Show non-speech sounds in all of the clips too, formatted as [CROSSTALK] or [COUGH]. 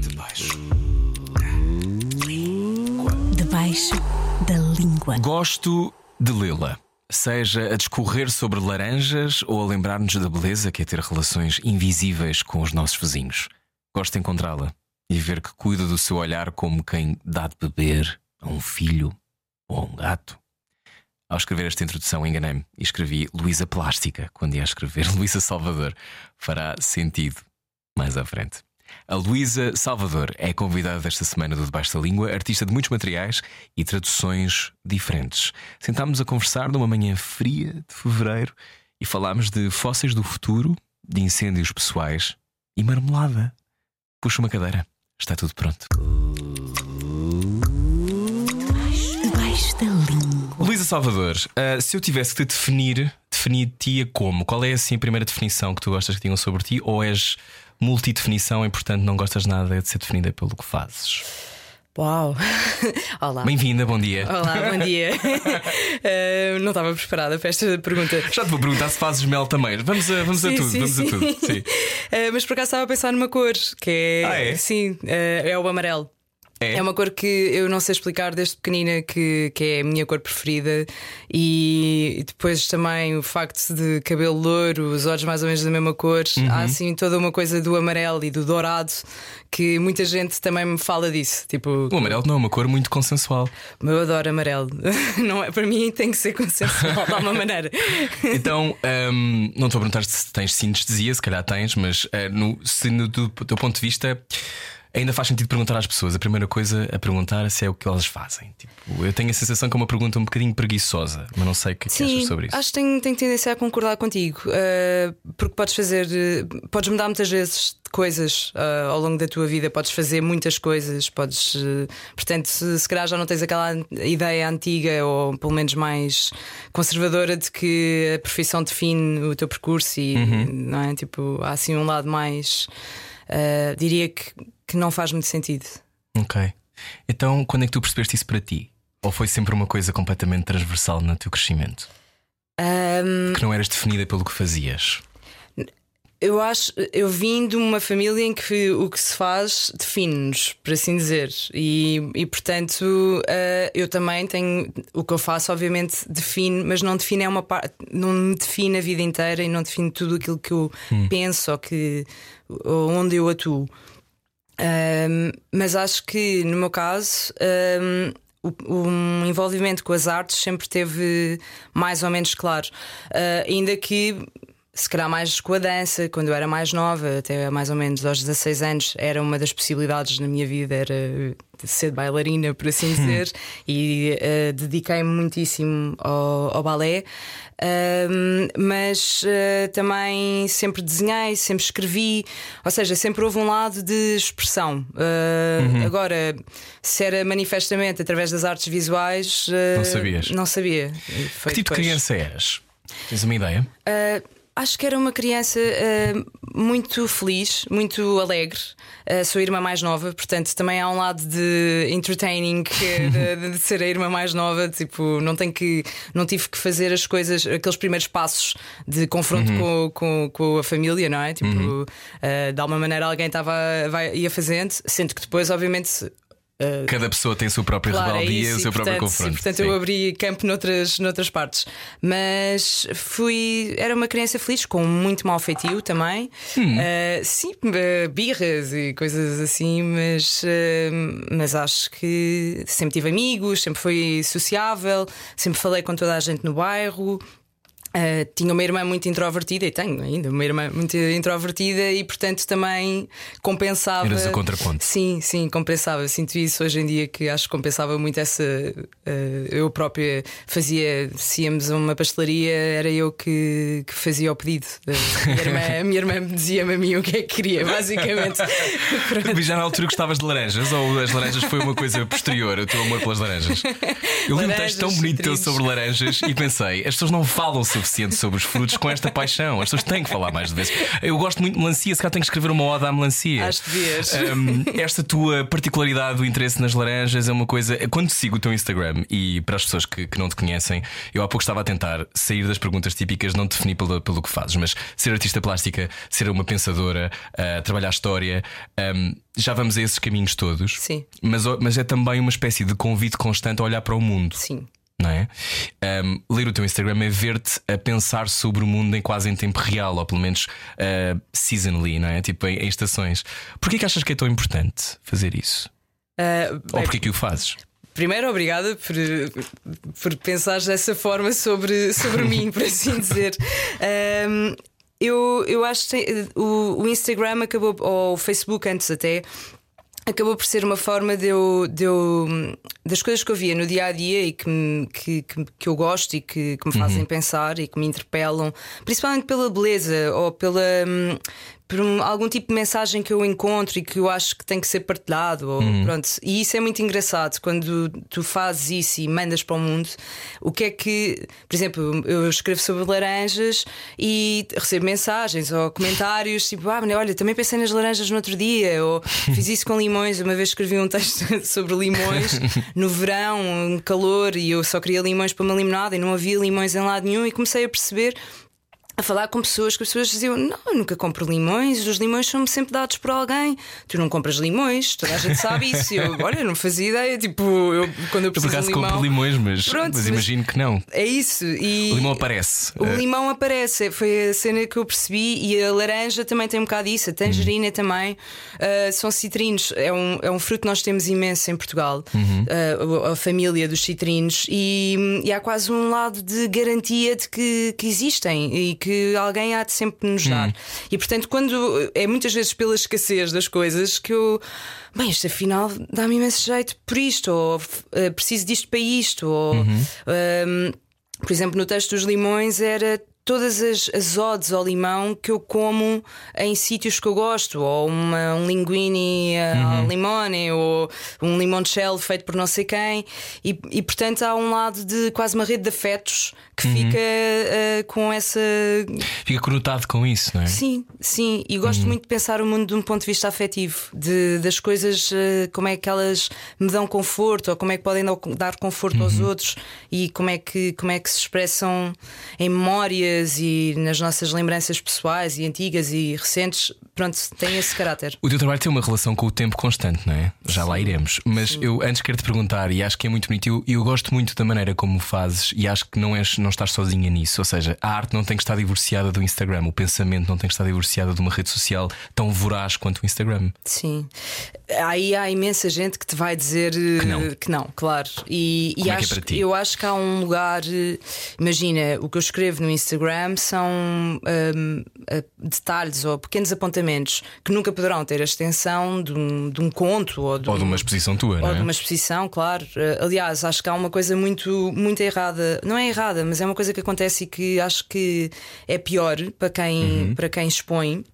Debaixo. Debaixo da língua. Gosto de lê-la. Seja a discorrer sobre laranjas ou a lembrar-nos da beleza que é ter relações invisíveis com os nossos vizinhos. Gosto de encontrá-la e ver que cuida do seu olhar como quem dá de beber a um filho ou a um gato. Ao escrever esta introdução, enganei-me e escrevi Luísa Plástica, quando ia escrever [LAUGHS] Luísa Salvador. Fará sentido mais à frente. A Luísa Salvador é convidada desta semana do Debaixo da Língua, artista de muitos materiais e traduções diferentes. Sentámos a conversar numa manhã fria de fevereiro e falámos de fósseis do futuro, de incêndios pessoais e marmelada. Puxa uma cadeira, está tudo pronto. Debaixo da língua. Luísa Salvador, ah, se eu tivesse que te definir, definir-te como? Qual é assim a primeira definição que tu gostas que digam sobre ti? Ou és multidefinição e, portanto, não gostas nada de ser definida pelo que fazes? Uau! [LAUGHS] Olá. Bem-vinda, bom dia. Olá, bom dia. [LAUGHS] Eh, não estava preparada para esta pergunta. Já te vou perguntar se fazes mel também. Vamos a, vamos a Sim, tudo, sim, vamos sim. a tudo. Sim. Eh, mas por acaso estava a pensar numa cor que é. Ah, é? Sim, eh, é o amarelo. É? É uma cor que eu não sei explicar desde pequenina que, que é a minha cor preferida e depois também o facto de cabelo louro, os olhos mais ou menos da mesma cor, Uhum. há assim toda uma coisa do amarelo e do dourado que muita gente também me fala disso. Tipo, O amarelo não é uma cor muito consensual. eu adoro amarelo. [LAUGHS] Não é, para mim tem que ser consensual de alguma maneira. [LAUGHS] Então, hum, não estou a perguntar se tens sinestesia, se calhar tens, mas eh, no, se no do teu ponto de vista ainda faz sentido perguntar às pessoas. A primeira coisa a perguntar se é o que elas fazem. Tipo, eu tenho a sensação que é uma pergunta um bocadinho preguiçosa, mas não sei o que, é que Sim, achas sobre isso. acho que tenho, tenho tendência a concordar contigo, eh, porque podes fazer, eh, podes mudar muitas vezes de coisas eh, ao longo da tua vida, podes fazer muitas coisas, podes, eh, portanto, se, se calhar já não tens aquela ideia antiga ou pelo menos mais conservadora de que a profissão define o teu percurso e não é? Tipo, há assim um lado mais eh, diria que, que não faz muito sentido. Ok. Então, quando é que tu percebeste isso para ti? Ou foi sempre uma coisa completamente transversal no teu crescimento? Ahm, Que não eras definida pelo que fazias? Eu acho, eu vim de uma família em que o que se faz define-nos, por assim dizer. E, e portanto, eh, eu também tenho. O que eu faço, obviamente, define, mas não define é uma parte. Não me define a vida inteira e não define tudo aquilo que eu penso ou, que, ou onde eu atuo. Ahm, mas acho que no meu caso. ahm, o, envolvimento com as artes sempre teve mais ou menos claro. Ah, ainda que se calhar mais com a dança, quando eu era mais nova, até mais ou menos aos 16 anos, era uma das possibilidades na minha vida, era de ser bailarina, por assim dizer, e eh, dediquei-me muitíssimo ao, ao balé. Ahm, mas eh, também sempre desenhei, sempre escrevi, ou seja, sempre houve um lado de expressão. Ah, Agora, se era manifestamente através das artes visuais, eh, Não sabias? Não sabia. Que tipo de depois. criança eras? Tens uma ideia? Uh, acho que era uma criança uh, muito feliz, muito alegre. Uh, sou a irmã mais nova, portanto também há um lado de entertaining é de, [LAUGHS] de ser a irmã mais nova. Tipo, não tenho que, não tive que fazer as coisas, aqueles primeiros passos de confronto com, com, com a família, não é? Tipo, uh, de alguma maneira alguém estava vai- ia fazendo, sendo que depois, obviamente. Uh, Cada pessoa tem a sua própria Claro, é rebeldia, isso, o seu e, próprio portanto, confronto. e, portanto, Sim. eu abri campo noutras, noutras partes. Mas fui. Era uma criança feliz, com muito mau feitio também. Hum. Ah, sim, ah, birras e coisas assim, mas, mas acho que sempre tive amigos, sempre fui sociável, sempre falei com toda a gente no bairro. Uh, tinha uma irmã muito introvertida e tenho ainda uma irmã muito introvertida e portanto também compensava. Eras o contraponto. Sim, sim, compensava. Sinto isso hoje em dia que acho que compensava muito essa. uh, eu própria fazia, se íamos a uma pastelaria, era eu que, que fazia o pedido. A minha irmã, a minha irmã me dizia-me a mim o que é que queria, basicamente. [LAUGHS] Pronto. Já na altura gostavas de laranjas ou as laranjas foi uma coisa posterior, o teu amor pelas laranjas? Eu li um texto tão bonito teu sobre laranjas e pensei, as pessoas não falam sobre suficiente sobre os frutos com esta paixão. As pessoas têm que falar mais de vezes. Eu gosto muito de melancia, se calhar tenho que escrever uma oda à melancia. Acho que. Um, esta tua particularidade do interesse nas laranjas é uma coisa. Quando sigo o teu Instagram e para as pessoas que, que não te conhecem, eu há pouco estava a tentar sair das perguntas típicas, não definir pelo, pelo que fazes, mas ser artista plástica, ser uma pensadora, uh, trabalhar a história. Um, já vamos a esses caminhos todos. Sim. Mas, mas é também uma espécie de convite constante a olhar para o mundo. Sim. Não é? Um, ler o teu Instagram é ver-te a pensar sobre o mundo em quase em tempo real, ou pelo menos uh, seasonally, não é? Tipo em, em estações. Porquê que achas que é tão importante fazer isso? Uh, ou porquê que o fazes? Primeiro, obrigada por, por pensar dessa forma sobre, sobre mim, por assim dizer. [LAUGHS] Um, eu, eu acho que o, o Instagram acabou, ou o Facebook antes até, acabou por ser uma forma de eu, de eu, das coisas que eu via no dia a dia e que, que, que, que eu gosto e que, que me fazem uhum. pensar e que me interpelam, principalmente pela beleza ou pela, por um, algum tipo de mensagem que eu encontro e que eu acho que tem que ser partilhado. Ou, uhum. pronto. E isso é muito engraçado quando tu fazes isso e mandas para o mundo. O que é que, por exemplo, eu escrevo sobre laranjas e recebo mensagens ou comentários tipo, ah, olha, também pensei nas laranjas no outro dia, ou [LAUGHS] fiz isso com limões. Uma vez escrevi um texto [LAUGHS] sobre limões no verão, um calor, e eu só queria limões para uma limonada e não havia limões em lado nenhum, e comecei a perceber a falar com pessoas que as pessoas diziam: Não, eu nunca compro limões, os limões são-me sempre dados por alguém. Tu não compras limões, toda a gente sabe isso. eu, [LAUGHS] olha, não fazia ideia. Tipo, eu, quando eu preciso eu por acaso limão, compro limões, mas, Pronto, mas imagino que não. É isso. E o limão aparece. O limão aparece, foi a cena que eu percebi. E a laranja também tem um bocado disso, a tangerina uhum. também. Uh, são citrinos, é um, é um fruto que nós temos imenso em Portugal, uhum. uh, a, a, família dos citrinos. E, e, há quase um lado de garantia de que, que existem que alguém há de sempre nos dar. Hum. E portanto, quando é muitas vezes pela escassez das coisas que eu. Bem, isto afinal dá-me imenso jeito por isto, ou uh, preciso disto para isto, ou. Uhum. Um, por exemplo, no texto dos limões era todas as, as odes ao limão que eu como em sítios que eu gosto, ou uma, um linguine uhum. ao limone, ou um limoncello feito por não sei quem, e, e portanto há um lado de quase uma rede de afetos que uhum. fica uh, com essa. Fica conotado com isso, não é? Sim, sim, e gosto uhum. muito de pensar o mundo de um ponto de vista afetivo, de, das coisas, uh, como é que elas me dão conforto, ou como é que podem dar conforto aos uhum. outros, e como é, que, como é que se expressam em memória e nas nossas lembranças pessoais e antigas e recentes, pronto, tem esse caráter. O teu trabalho tem uma relação com o tempo constante, não é? Já Sim. lá iremos. Mas Sim. eu antes quero te perguntar, e acho que é muito bonito, eu, eu gosto muito da maneira como fazes, e acho que não, és, não estás sozinha nisso. Ou seja, a arte não tem que estar divorciada do Instagram, o pensamento não tem que estar divorciado de uma rede social tão voraz quanto o Instagram. Sim. Aí há imensa gente que te vai dizer que não, que não claro. E, e é acho, é eu acho que há um lugar. Imagina, o que eu escrevo no Instagram Instagram são um, detalhes ou pequenos apontamentos que nunca poderão ter a extensão de um, de um conto ou de, ou de uma exposição tua, ou é? de uma exposição, claro. Uh, aliás, acho que há uma coisa muito, muito errada, não é errada, mas é uma coisa que acontece e que acho que é pior para quem, uhum. para quem expõe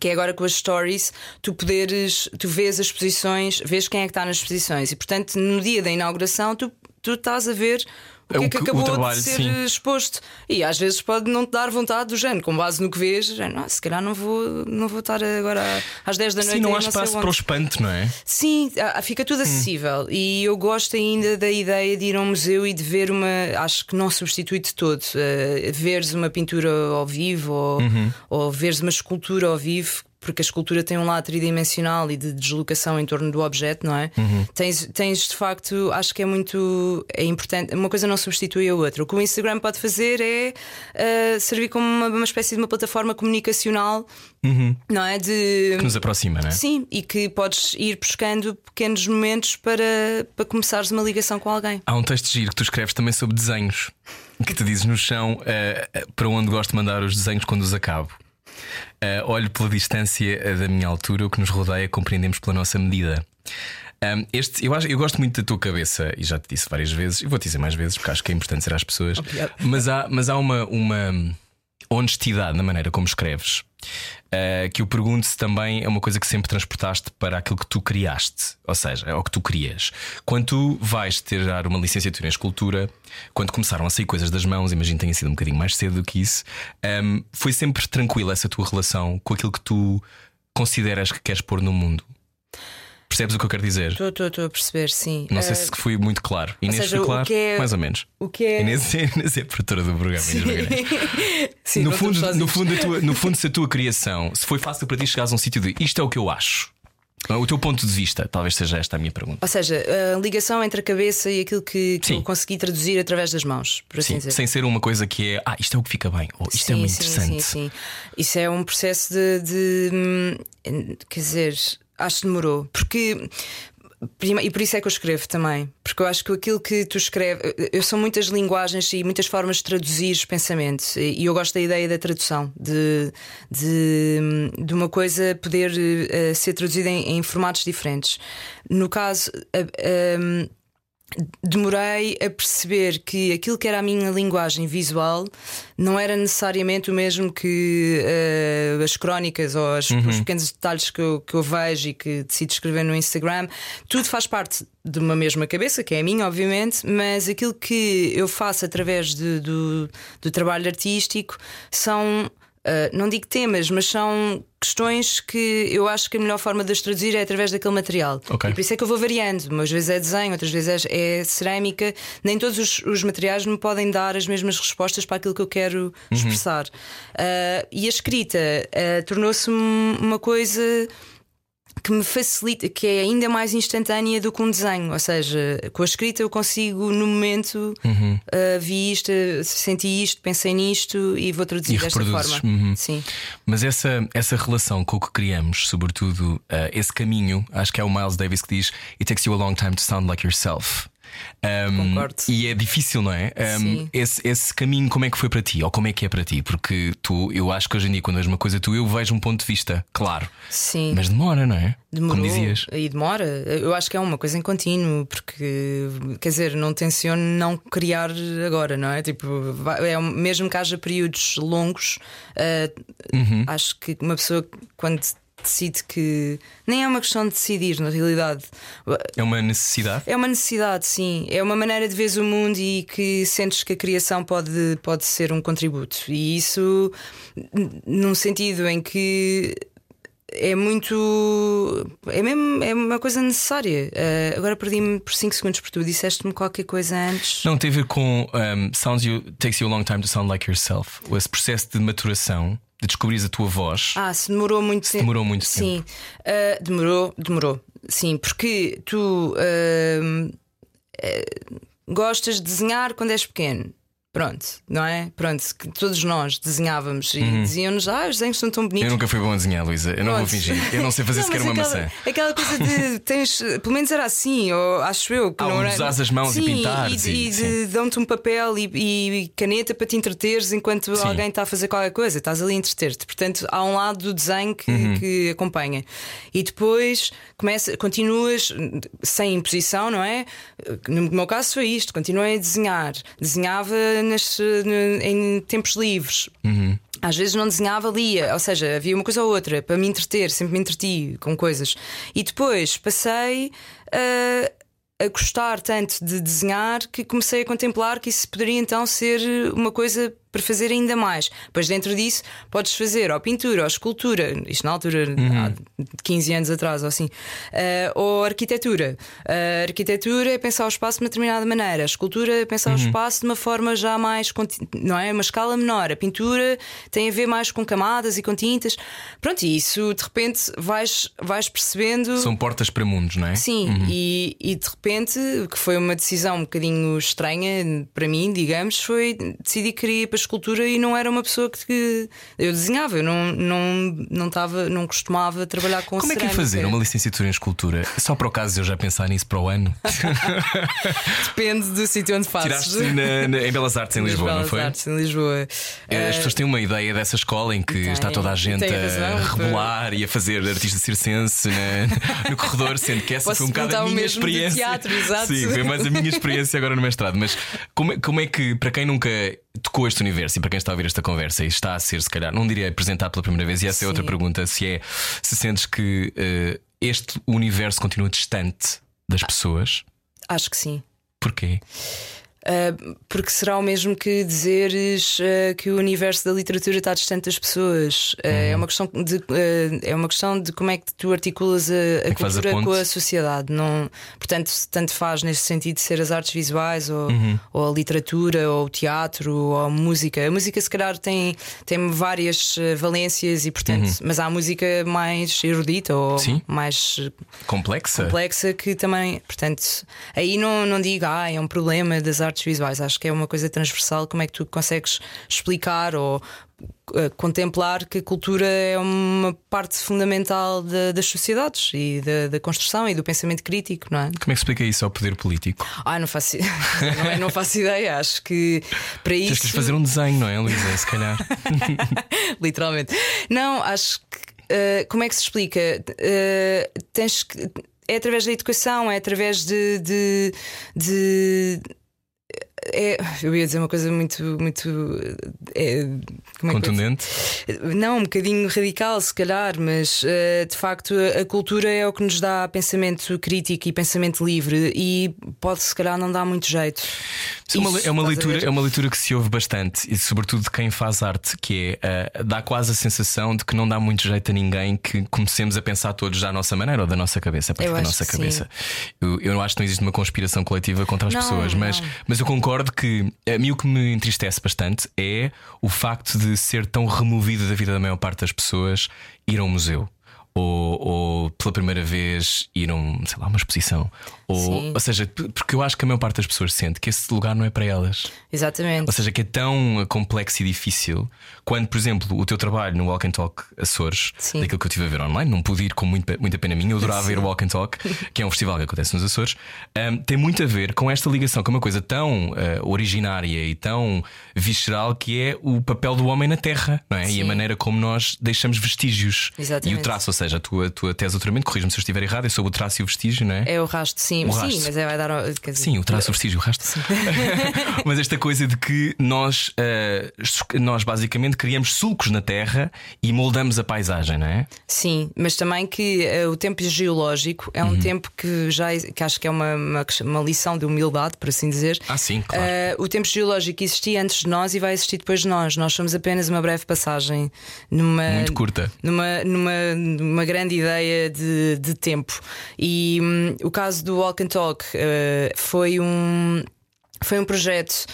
que é agora com as stories, tu poderes, tu vês as exposições, vês quem é que está nas exposições e portanto no dia da inauguração tu, tu estás a ver o que é que acabou trabalho, de ser sim. exposto. E às vezes pode não te dar vontade do género, com base no que vês, género, ah, se calhar não vou, não vou estar agora às 10 da noite. Sim, não há espaço para o espanto, não é? Sim, fica tudo hum. acessível. Hum. E eu gosto ainda da ideia de ir a um museu e de ver uma. Acho que não substitui de todo. Uh, veres uma pintura ao vivo ou, uhum. ou veres uma escultura ao vivo porque a escultura tem um lado tridimensional e de deslocação em torno do objeto, não é? Uhum. Tens, tens de facto, acho que é muito é importante. Uma coisa não substitui a outra. O que o Instagram pode fazer é uh, servir como uma, uma, espécie de uma plataforma comunicacional, uhum. não é? De, que nos aproxima, não é? Sim, e que podes ir buscando pequenos momentos para, para começares uma ligação com alguém. Há um texto giro que tu escreves também sobre desenhos. Que te dizes no chão uh, para onde gosto de mandar os desenhos quando os acabo. Uh, olho pela distância da minha altura, o que nos rodeia, compreendemos pela nossa medida. Um, este, eu, acho, eu gosto muito da tua cabeça e já te disse várias vezes, e vou te dizer mais vezes porque acho que é importante ser às pessoas. Mas há, mas há uma, uma honestidade na maneira como escreves, uh, que eu pergunto se também é uma coisa que sempre transportaste para aquilo que tu criaste, ou seja, é o que tu crias. Quando tu vais tirar uma licenciatura em escultura, quando começaram a sair coisas das mãos, imagino que tenha sido um bocadinho mais cedo do que isso, um, ehm, foi sempre tranquila essa tua relação com aquilo que tu consideras que queres pôr no mundo? Percebes o que eu quero dizer? Estou a perceber, sim. Não sei uh, se fui muito claro. Inês seja, foi claro, é, mais ou menos. O que é... Inês, Inês é a produtora do programa. Sim. [LAUGHS] sim, no, fundo, no, fundo, tua, no fundo, se a tua criação, se foi fácil para ti chegares a um sítio de isto é o que eu acho. O teu ponto de vista, talvez seja esta a minha pergunta. Ou seja, a ligação entre a cabeça e aquilo que, que eu consegui traduzir através das mãos, por assim sim, dizer. Sem ser uma coisa que é, ah, isto é o que fica bem, ou isto é sim, é muito interessante. Sim, sim, Isso é um processo de, de hum, quer dizer, acho que demorou. Porque e por isso é que eu escrevo também, porque eu acho que aquilo que tu escreves, eu sou muitas linguagens e muitas formas de traduzir os pensamentos, e eu gosto da ideia da tradução, de, de, de uma coisa poder uh, ser traduzida em, em, formatos diferentes. No caso, uh, uh, demorei a perceber que aquilo que era a minha linguagem visual não era necessariamente o mesmo que uh, as crónicas ou as, uhum. os pequenos detalhes que eu, que eu vejo e que decido escrever no Instagram. Tudo faz parte de uma mesma cabeça, que é a minha, obviamente, mas aquilo que eu faço através de, do, do trabalho artístico são Uh, não digo temas, mas são questões que eu acho que a melhor forma de as traduzir é através daquele material. Okay. E por isso é que eu vou variando. Umas vezes é desenho, outras vezes é, é cerâmica. Nem todos os, os, materiais me podem dar as mesmas respostas para aquilo que eu quero uhum. expressar. Uh, e a escrita uh, tornou-se uma coisa que me facilita, que é ainda mais instantânea do que um desenho. Ou seja, com a escrita eu consigo, no momento, uhum. uh, vi isto, senti isto, pensei nisto e vou traduzir e desta forma. Uhum. Sim. Mas essa, essa relação com o que criamos, sobretudo uh, esse caminho, acho que é o Miles Davis que diz: It takes you a long time to sound like yourself. Um, Concordo. E é difícil, não é? Um, esse, esse caminho, como é que foi para ti? Ou como é que é para ti? Porque tu, eu acho que hoje em dia, quando vejo uma coisa tu, eu vejo um ponto de vista, claro. Sim. Mas demora, não é? Demorou, como dizias. E demora. Eu acho que é uma coisa em contínuo, porque, quer dizer, não tenciono não criar agora, não é? Tipo, é, mesmo que haja períodos longos, uh, uhum. acho que uma pessoa, quando decide que. Nem é uma questão de decidir, na realidade. É uma necessidade? É uma necessidade, sim. É uma maneira de ver o mundo e que sentes que a criação pode, pode ser um contributo. E isso, num sentido em que é muito. É mesmo é uma coisa necessária. Uh, agora perdi-me por 5 segundos porque tu disseste-me qualquer coisa antes. Não, tem a ver com um, sounds you, takes you a long time to sound like yourself. Esse processo de maturação de descobrir a tua voz. Ah, se demorou muito se tempo. Demorou muito Sim, tempo. Uh, demorou, demorou. Sim, porque tu uh, uh, gostas de desenhar quando és pequeno. Pronto, não é? Pronto, que todos nós desenhávamos e uhum. diziam-nos: Ah, os desenhos são tão bonitos. Eu nunca fui bom a desenhar, Luísa. Eu Pronto. não vou fingir. Eu não sei fazer [LAUGHS] não, sequer uma aquela, maçã. Aquela coisa de [LAUGHS] tens, pelo menos era assim, ou acho eu que ah, não era. Usar as mãos sim, e pintar. E, e, e dão-te um papel e, e, caneta para te entreteres enquanto sim. alguém está a fazer qualquer coisa, estás ali a entreter-te. Portanto, há um lado do desenho que, uhum. que acompanha. E depois começa, continuas sem imposição, não é? No meu caso foi isto: continuei a desenhar. Desenhava nas em tempos livres. Uhum. Às vezes não desenhava, lia, ou seja, havia uma coisa ou outra para me entreter, sempre me entreti com coisas. E depois passei a, a gostar tanto de desenhar que comecei a contemplar que isso poderia então ser uma coisa para fazer ainda mais. Pois dentro disso podes fazer ou pintura ou escultura, isto na altura, uhum. há 15 anos atrás ou assim, uh, ou arquitetura. A arquitetura é pensar o espaço de uma determinada maneira, a escultura é pensar uhum. o espaço de uma forma já mais, não é? Uma escala menor. A pintura tem a ver mais com camadas e com tintas. Pronto, e isso de repente vais, vais percebendo. São portas para mundos, não é? Sim, uhum. e, e de repente, que foi uma decisão um bocadinho estranha para mim, digamos, foi decidir que queria para escultura e não era uma pessoa que, eu desenhava, eu não, não, não, tava, não costumava trabalhar com Como é que é fazer uma licenciatura em escultura? Só para o caso de eu já pensar nisso para o ano? [LAUGHS] Depende do sítio onde fazes. Tiraste na, na, em Belas Artes em Lisboa, Belas não foi? Artes em Lisboa. É, as pessoas têm uma ideia dessa escola em que tem, está toda a gente a rebolar e a fazer artista circense na, [LAUGHS] no corredor, sendo que essa Posso foi um bocado a minha experiência. Teatro. Sim, foi mais a minha experiência agora no mestrado. Mas como, é, como é que, para quem nunca tocou este universo e para quem está a ouvir esta conversa e está a ser, se calhar, não diria apresentar pela primeira vez, e essa é outra Sim. pergunta: se é se sentes que eh, este universo continua distante das pessoas, Acho que sim. porquê? Uh, porque será o mesmo que dizeres uh, que o universo da literatura está distante das pessoas. Uh, É uma questão de é uma questão de como é que tu articulas a, a a cultura ponte. com a sociedade. Não, portanto, tanto faz neste sentido de ser as artes visuais ou, Uhum. ou a literatura ou o teatro ou a música. A música se calhar tem, tem várias valências e portanto, mas há a música mais erudita ou Uhum. Sim. mais Complexa? complexa que também, portanto, aí não, não digo, ah, é um problema das artes visuais. Acho que é uma coisa transversal. Como é que tu consegues explicar ou eh, contemplar que a cultura é uma parte fundamental da- das sociedades e da, da construção e do pensamento crítico, não é? Como é que explica isso ao poder político? Ah, não faço, [LAUGHS] não, é- não faço ideia. Acho que para Tens isso. que lhes fazer um desenho, não é, Luísa? Se calhar. [LAUGHS] Literalmente. Não, acho que. eh, como é que se explica? Eh, tens que. É através da educação, é através de. de, de- é, eu ia dizer uma coisa muito. muito é, é? Contundente. Não, um bocadinho radical, se calhar, mas eh, de facto a, cultura é o que nos dá pensamento crítico e pensamento livre e pode, se calhar, não dar muito jeito. Uma- é, uma a leitura, é uma leitura que se ouve bastante, e sobretudo de quem faz arte, que é ah, dá quase a sensação de que não dá muito jeito a ninguém que comecemos a pensar todos da nossa maneira ou da nossa cabeça, a partir Eu da nossa cabeça. Eu, eu não acho que não existe uma conspiração coletiva contra as Não, pessoas, mas, não. mas eu concordo que a mim o que me entristece bastante é o facto de ser tão removido da vida da maior parte das pessoas ir a um museu. Ou, ou pela primeira vez ir a um, sei lá, uma exposição. Ou, Sim. ou seja, porque eu acho que a maior parte das pessoas sente que esse lugar não é para elas. Exatamente. Ou seja, que é tão complexo e difícil quando, por exemplo, o teu trabalho no Walk and Talk Açores, Sim. daquilo que eu estive a ver online, não pude ir com muito, muita pena minha, eu adorava ir ao Walk and Talk, [LAUGHS] que é um festival que acontece nos Açores, um, tem muito a ver com esta ligação, com uma coisa tão uh, originária e tão visceral que é o papel do homem na Terra, não é? E a Sim. maneira como nós deixamos vestígios. Exatamente. E o traço, ou seja, a tua, a tua tese de doutoramento, corrija-me se eu estiver errado, é sobre o traço e o vestígio, não é? É o rastro, sim. O sim, rastro. mas é, vai dar. Quer dizer, Sim, o traço, o vestígio, o resto. [LAUGHS] Mas esta coisa de que nós, eh, nós basicamente criamos sulcos na terra e moldamos a paisagem, não é? Sim, mas também que eh, o tempo geológico é Uhum. um tempo que já que acho que é uma, uma, uma lição de humildade, por assim dizer. Ah, sim, claro. Eh, o tempo geológico existia antes de nós e vai existir depois de nós. Nós somos apenas uma breve passagem numa, Muito curta. numa, numa, numa grande ideia de, de tempo. E hum, o caso do Walk and Talk eh, foi um foi um projeto.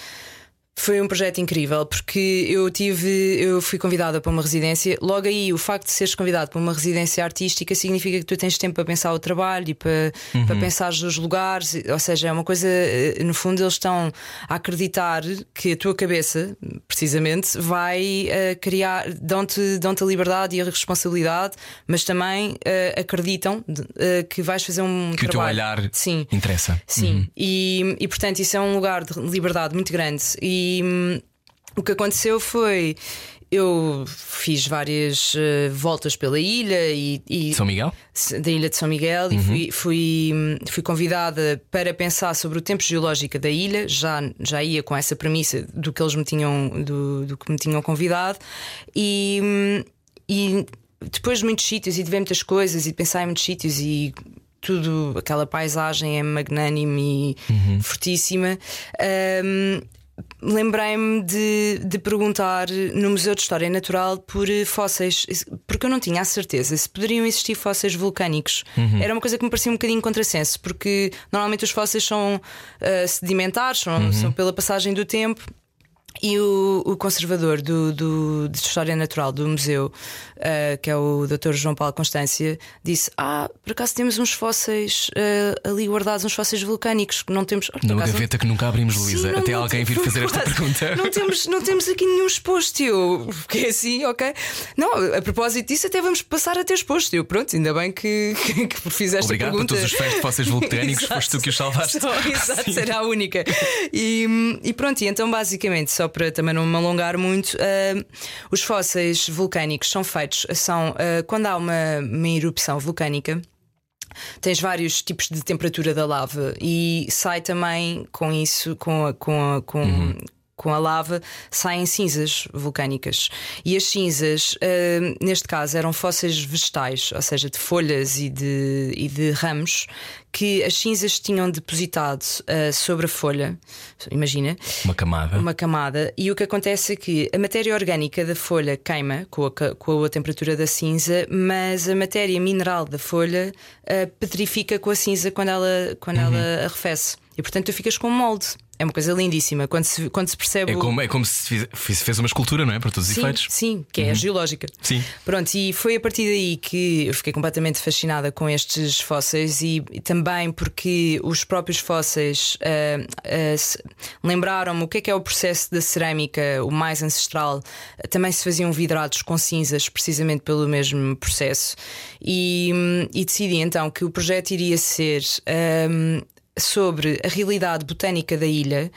Foi um projeto incrível porque eu tive, eu fui convidada para uma residência. Logo aí, o facto de seres convidado para uma residência artística significa que tu tens tempo para pensar o trabalho e para, para pensar os lugares. Ou seja, é uma coisa, eh, no fundo, eles estão a acreditar que a tua cabeça, precisamente, vai eh, criar, dão-te dão a liberdade e a responsabilidade, mas também eh, acreditam de- eh, que vais fazer um que o teu trabalho. olhar Sim. interessa. Sim, e, e portanto isso é um lugar de liberdade muito grande. E hum, o que aconteceu foi. Eu fiz várias eh, voltas pela ilha e, e- São Miguel? da ilha de São Miguel e fui, fui, hum, fui convidada para pensar sobre o tempo geológico da ilha. Já, já ia com essa premissa do que eles me tinham, do, do que me tinham convidado. E, hum, e depois de muitos sítios e de ver muitas coisas e de pensar em muitos sítios e tudo, aquela paisagem é magnânime e fortíssima. hum, Lembrei-me de, de perguntar no Museu de História Natural por eh, fósseis, porque eu não tinha a certeza se poderiam existir fósseis vulcânicos. Era uma coisa que me parecia um bocadinho contrassenso, porque normalmente os fósseis são eh, sedimentares, são, são pela passagem do tempo. E o, o conservador do, do- de História Natural do museu, eh, que é o Dr. João Paulo Constância, disse: Ah, por acaso temos uns fósseis eh, ali guardados, uns fósseis vulcânicos que não temos. por Numa acaso não- gaveta que nunca abrimos, Luísa, até não alguém vir fazer esta pergunta. Não temos, não temos aqui nenhum exposto. Eu fiquei assim, ok. Não, a propósito disso, até vamos passar a ter exposto. Eu, pronto, ainda bem que, que, que fiz esta Obrigado pergunta. por todos os fãs de fósseis vulcânicos, [LAUGHS] foste tu que os salvaste. Só, exato, será a única. E, e pronto, e então basicamente, só para também não me alongar muito, ah, os fósseis vulcânicos são feitos, são ah, quando há uma, uma erupção vulcânica. Tens vários tipos de temperatura da lava e sai também com isso, com, a- com, a- com com a lava saem cinzas vulcânicas. E as cinzas, uh, neste caso, eram fósseis vegetais, ou seja, de folhas e de, e de ramos, que as cinzas tinham depositado uh, sobre a folha. Imagina. Uma camada. Uma camada. E o que acontece é que a matéria orgânica da folha queima com a, com a temperatura da cinza, mas a matéria mineral da folha uh, petrifica com a cinza quando ela, quando uhum. ela arrefece. E portanto tu ficas com um molde. É uma coisa lindíssima. Quando se, quando se percebe. É como, é como se fez, fez uma escultura, não é? Para todos os sim, efeitos. Sim, que é uhum. geológica. Sim. Pronto, e foi a partir daí que eu fiquei completamente fascinada com estes fósseis e, e também porque os próprios fósseis uh, uh, lembraram-me o que é que é o processo da cerâmica, o mais ancestral. Também se faziam vidrados com cinzas, precisamente pelo mesmo processo. E, e decidi então que o projeto iria ser. Um, sobre a realidade botânica da ilha,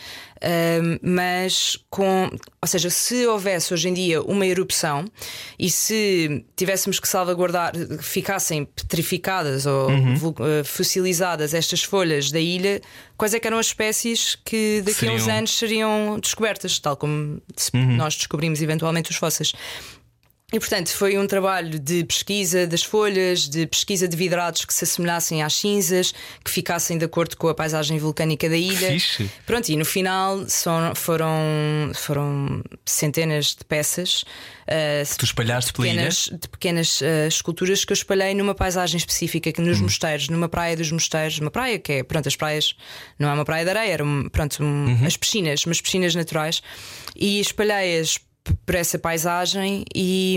mas com. Ou seja, se houvesse hoje em dia uma erupção e se tivéssemos que salvaguardar, ficassem petrificadas ou uhum. Eh, fossilizadas estas folhas da ilha, quais é que eram as espécies que daqui seriam... a uns anos seriam descobertas, tal como uhum. nós descobrimos eventualmente os fósseis. E portanto foi um trabalho de pesquisa das folhas, de pesquisa de vidrados que se assemelhassem às cinzas, que ficassem de acordo com a paisagem vulcânica da ilha. Fixe. Pronto, e no final são, foram, foram centenas de peças. Uh, tu espalhaste pela ilha? De pequenas uh, esculturas que eu espalhei numa paisagem específica, que nos hum. mosteiros, numa praia dos mosteiros, uma praia que é, pronto, as praias não é uma praia de areia, eram, pronto, um, uhum. as piscinas, umas piscinas naturais, e espalhei-as por essa paisagem e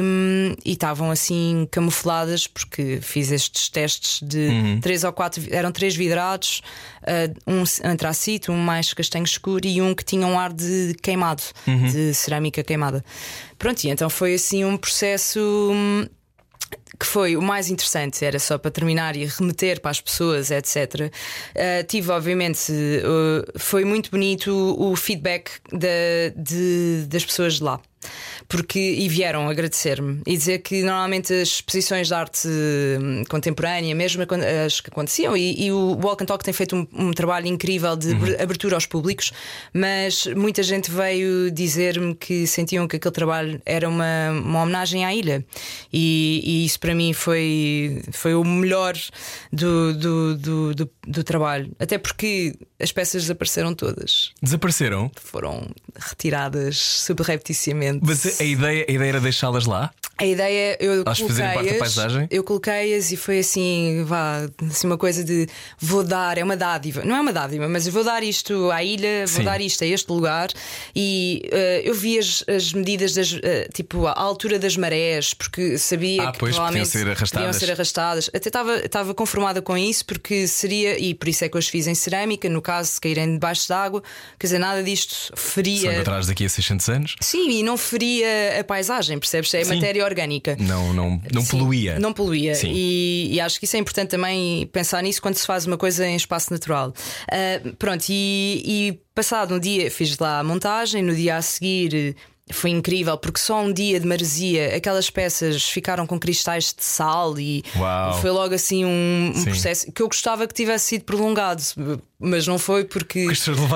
estavam assim camufladas porque fiz estes testes de uhum. três ou quatro eram três vidrados uh, um antracito, um mais castanho escuro e um que tinha um ar de queimado uhum. de cerâmica queimada pronto, e então foi assim um processo hum, que foi o mais interessante, era só para terminar e remeter para as pessoas, etc. Uh, eh, tive, obviamente, uh, foi muito bonito o, feedback de, de, das pessoas de lá porque e vieram agradecer-me e dizer que normalmente as exposições de arte hum, contemporânea, mesmo as que aconteciam, e, e o Walk and Talk tem feito um, um trabalho incrível de uhum. abertura aos públicos, mas muita gente veio dizer-me que sentiam que aquele trabalho era uma, uma homenagem à ilha, e, e isso para mim foi, foi o melhor do, do, do, do, do trabalho, até porque as peças desapareceram todas. Desapareceram? Foram retiradas subrepticiamente. Mas a ideia, a ideia era deixá-las lá? A ideia, eu coloquei-as, eu coloquei-as e foi assim, vá, assim uma coisa de vou dar, é uma dádiva, não é uma dádiva, mas eu vou dar isto à ilha, vou Sim. dar isto a este lugar e uh, eu vi as, as medidas das, uh, tipo, a altura das marés, porque sabia ah, que pois, podiam ser arrastadas. ser arrastadas. Até estava, estava conformada com isso, porque seria, e por isso é que eu as fiz em cerâmica, no caso, se caírem debaixo d'água, quer dizer, nada disto feria. Só atrás daqui a 600 anos? Sim, e não feria a paisagem, percebes? É Sim. matéria orgânica. Não, não, não Sim, poluía. Não poluía. E, e, acho que isso é importante também pensar nisso quando se faz uma coisa em espaço natural. Uh, pronto, e, e passado um dia fiz lá a montagem, no dia a seguir foi incrível porque só um dia de maresia aquelas peças ficaram com cristais de sal e Uau. foi logo assim um, um processo que eu gostava que tivesse sido prolongado, mas não foi porque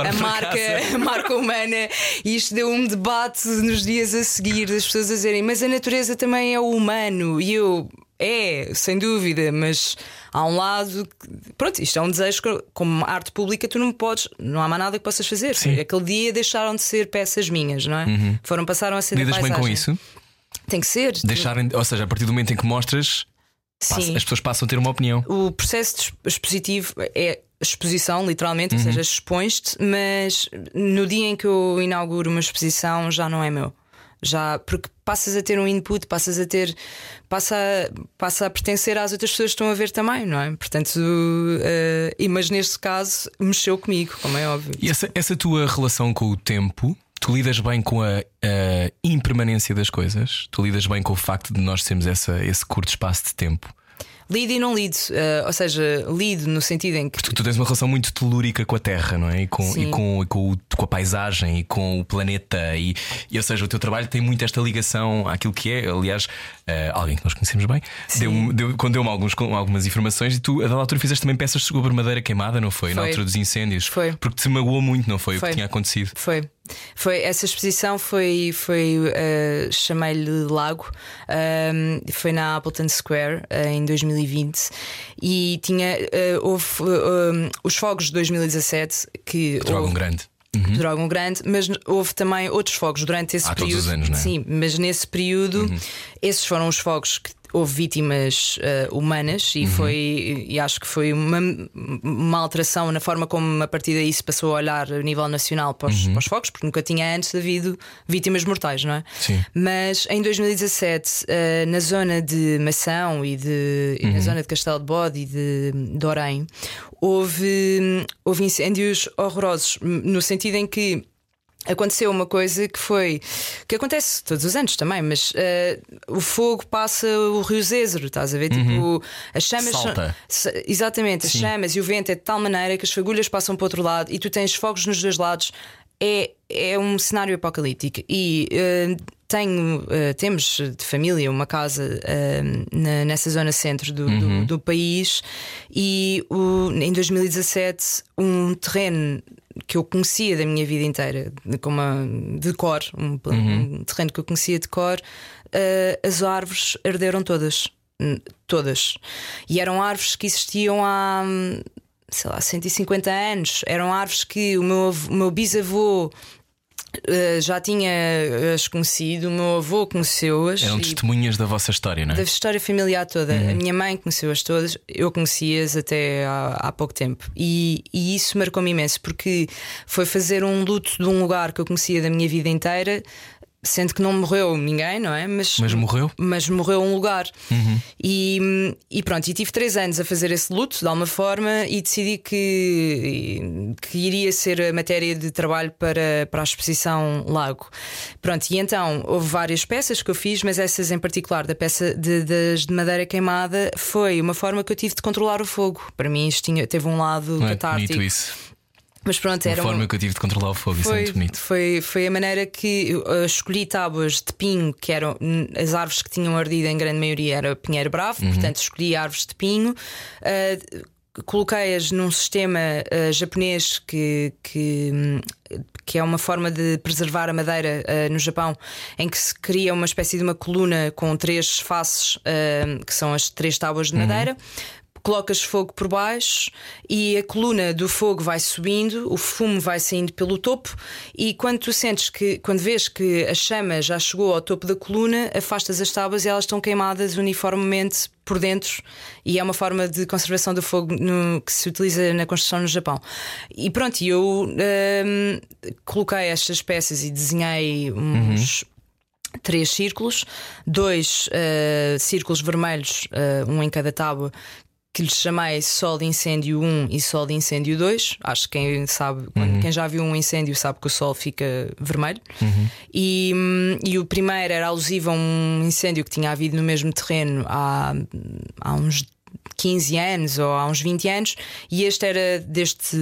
a marca, [LAUGHS] a marca humana e isto deu um debate nos dias a seguir das pessoas a dizerem, mas a natureza também é o humano. E eu é, sem dúvida, mas há um lado. Pronto, isto é um desejo que, como arte pública, tu não podes, não há mais nada que possas fazer. Sim. Aquele dia deixaram de ser peças minhas, não é? Uhum. Foram, passaram a ser Lidas bem com isso? Tem que ser. Deixarem, ou seja, a partir do momento em que mostras, Sim. as pessoas passam a ter uma opinião. O processo expositivo é exposição, literalmente, uhum. ou seja, expões-te, mas no dia em que eu inauguro uma exposição já não é meu já porque passas a ter um input, passas a ter, passa, passa a pertencer às outras pessoas que estão a ver também, não é? Portanto, uh, e, mas neste caso mexeu comigo, como é óbvio. E essa, essa tua relação com o tempo, tu lidas bem com a, a impermanência das coisas? Tu lidas bem com o facto de nós termos essa, esse curto espaço de tempo? Lido e não lido. Uh, ou seja, lido no sentido em que. Tu, tu tens uma relação muito telúrica com a Terra, não é? E com, e com, e com, o- com a paisagem e com o planeta. E, e, ou seja, o teu trabalho tem muito esta ligação àquilo que é. Aliás, eh, alguém que nós conhecemos bem deu-me- deu, quando deu-me alguns, algumas informações e tu, a dada altura, fizeste também peças sobre madeira queimada, não foi? Na Foi. altura dos incêndios. Foi. Porque te magoou muito, não foi? O Foi. que tinha acontecido. Foi. Foi, essa exposição foi, foi uh, chamei-lhe Lago, um, foi na Appleton Square uh, em 2020 e tinha uh, houve uh, um, os fogos de 2017 que Droga houve- um grande. de Dragon Grande, mas houve também outros fogos durante esse Há todos período. os anos, não é? Sim, mas nesse período, esses foram os fogos que houve vítimas eh, humanas e foi e acho que foi uma, uma alteração na forma como a partir daí se passou a olhar a nível nacional para os, para os fogos, porque nunca tinha antes havido vítimas mortais, não é? Sim. Mas em 2017, eh, na zona de Mação e, de, e na zona de Castelo de Bode e de, de Orém, houve, houve incêndios horrorosos, no sentido em que aconteceu uma coisa que foi que acontece todos os anos também, mas eh, o fogo passa o rio Zézero, estás a ver? Tipo, as chamas são- Salta. se- exatamente, as Sim. chamas e o vento é de tal maneira que as fagulhas passam para o outro lado e tu tens fogos nos dois lados. É, é um cenário apocalíptico e eh, tenho, eh, temos de família uma casa na- nessa zona centro do, do- do país e o- em 2017 um terreno que eu conhecia da minha vida inteira, de- como a- de cor, um, um terreno que eu conhecia de cor, eh, as árvores arderam todas. Todas. E eram árvores que existiam há, hum, sei lá, 150 anos. Eram árvores que o meu, o meu bisavô. Eh, já tinha as conhecido, o meu avô conheceu-as Eram testemunhas da vossa história, não é? da história familiar toda. A minha mãe conheceu-as todas, eu conhecia-as até há, há pouco tempo. E, e isso marcou-me imenso, porque foi fazer um luto de um lugar que eu conhecia da minha vida inteira. Sendo que não morreu ninguém, não é? Mas, Mas morreu? mas morreu um lugar. E, e pronto, e tive três anos a fazer esse luto de alguma forma e decidi que, que iria ser a matéria de trabalho para, para a exposição Lago. Pronto, e então houve várias peças que eu fiz, mas essas em particular, da peça de, das de madeira queimada, foi uma forma que eu tive de controlar o fogo. Para mim, isto tinha, teve um lado é catártico. bonito isso. Mas pronto, A era um- forma que eu tive de controlar o fogo, isso é foi, muito bonito. foi, foi a maneira que eu uh, escolhi tábuas de pinho, que eram as árvores que tinham ardido em grande maioria era pinheiro bravo, Uhum. portanto escolhi árvores de pinho. uh, Coloquei-as num sistema uh, japonês que, que, que é uma forma de preservar a madeira uh, no Japão, em que se cria uma espécie de uma coluna com três faces, uh, que são as três tábuas de Uhum. Colocas fogo por baixo e a coluna do fogo vai subindo, o fumo vai saindo pelo topo e quando tu sentes que, quando vês que a chama já chegou ao topo da coluna, afastas as tábuas e elas estão queimadas uniformemente por dentro e é uma forma de conservação do fogo no- que se utiliza na construção no Japão. E pronto, eu hum, coloquei estas peças e desenhei uns três círculos, dois eh, círculos vermelhos, eh, um em cada tábua, que lhes chamei Sol de Incêndio 1 e Sol de Incêndio 2. Acho que quem sabe, quando- quem já viu um incêndio sabe que o sol fica vermelho. E, hum, e o primeiro era alusivo a um incêndio que tinha havido no mesmo terreno há, há uns 15 anos ou há uns 20 anos, e este era deste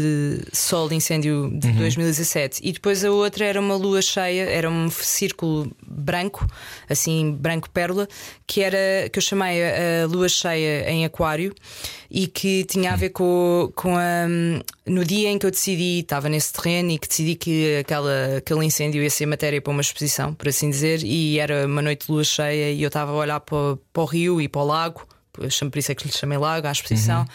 sol de incêndio de 2017. E depois a outra era uma lua cheia, era um círculo branco, assim, branco pérola, que era que eu chamei a, lua cheia em Aquário e que tinha a ver com, com a. No dia em que eu decidi, estava nesse terreno e que decidi que aquela, aquele incêndio ia ser matéria para uma exposição, por assim dizer, e era uma noite de lua cheia e eu estava a olhar para, para o rio e para o lago eu chamo- por isso é que lhe chamei lago à exposição.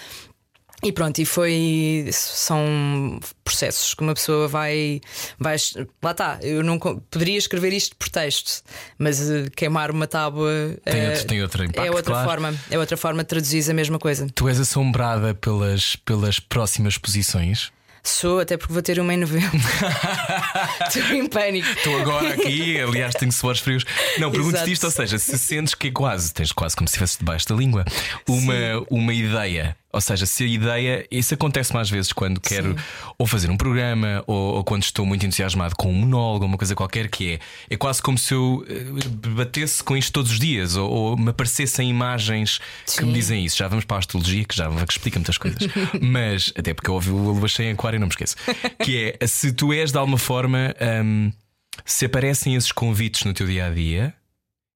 E pronto, e foi. São processos que uma pessoa vai. vai lá está, eu não poderia escrever isto por texto, mas eh, queimar uma tábua Tem eh, outro- tem outro impacto, é outra claro. forma, é outra forma de traduzir a mesma coisa. Tu és assombrada pelas, pelas próximas exposições? Sou, até porque vou ter uma em novembro. [LAUGHS] Estou em pânico. Estou agora aqui, aliás, tenho suores frios. Não, pergunto-te isto, ou seja, se sentes que é quase, tens quase como se estivesse debaixo da língua, uma, uma ideia Ou seja, se a ideia. Isso acontece mais vezes quando quero ou fazer um programa ou, ou quando estou muito entusiasmado com um monólogo ou uma coisa qualquer, que é. É quase como se eu eh, batesse com isto todos os dias ou, ou me aparecessem imagens que me Sim. dizem isso. Já vamos para a astrologia, que já que explica muitas coisas. [LAUGHS] Mas, até porque eu ouvi o Lua Cheia em Aquário e não me esqueço. Que é se tu és de alguma forma. hum, se aparecem esses convites no teu dia a dia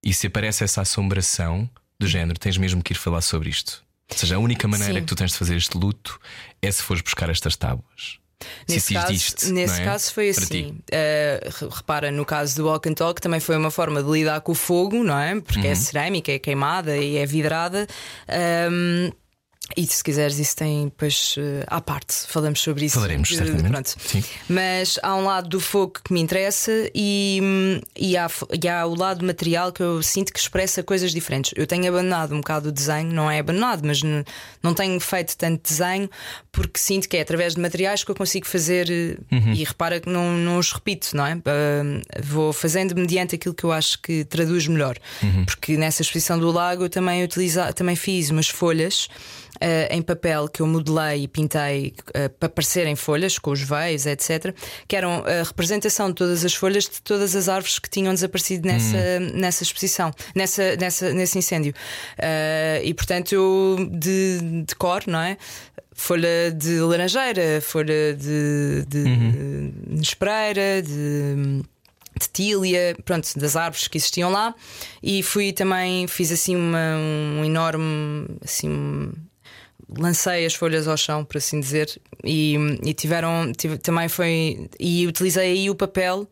e se aparece essa assombração do género, tens mesmo que ir falar sobre isto. Ou seja, a única maneira Sim. que tu tens de fazer este luto é se fores buscar estas tábuas. Se Nesse caso, existe, nesse é? caso foi assim. Uh, re- repara, no caso do Walk and Talk também foi uma forma de lidar com o fogo, não é? Porque Uhum. é cerâmica, é queimada e é vidrada. Um, e se quiseres, isso tem depois uh, à parte, falamos sobre isso. Falaremos, Uh, certamente. Pronto. Sim. Mas há um lado do fogo que me interessa e, e, há, e há o lado material que eu sinto que expressa coisas diferentes. Eu tenho abandonado um bocado o desenho, não é abandonado, mas n- não tenho feito tanto desenho porque sinto que é através de materiais que eu consigo fazer eh, e repara que não, não os repito, não é? Ah, vou fazendo mediante aquilo que eu acho que traduz melhor. Porque nessa exposição do lago eu também, utiliza, também fiz umas folhas. Eh, em papel que eu modelei e pintei eh, para parecerem folhas, com os veios, etc., que eram a representação de todas as folhas de todas as árvores que tinham desaparecido nessa, nessa exposição, nessa, nessa, nesse incêndio. Eh, e portanto, eu de, de cor, não é? Folha de laranjeira, folha de, de espereira, de de tília, pronto, das árvores que existiam lá e fui também, fiz assim uma, um enorme assim lancei as folhas ao chão, por assim dizer, e, e tiveram tive- também foi e utilizei aí o papel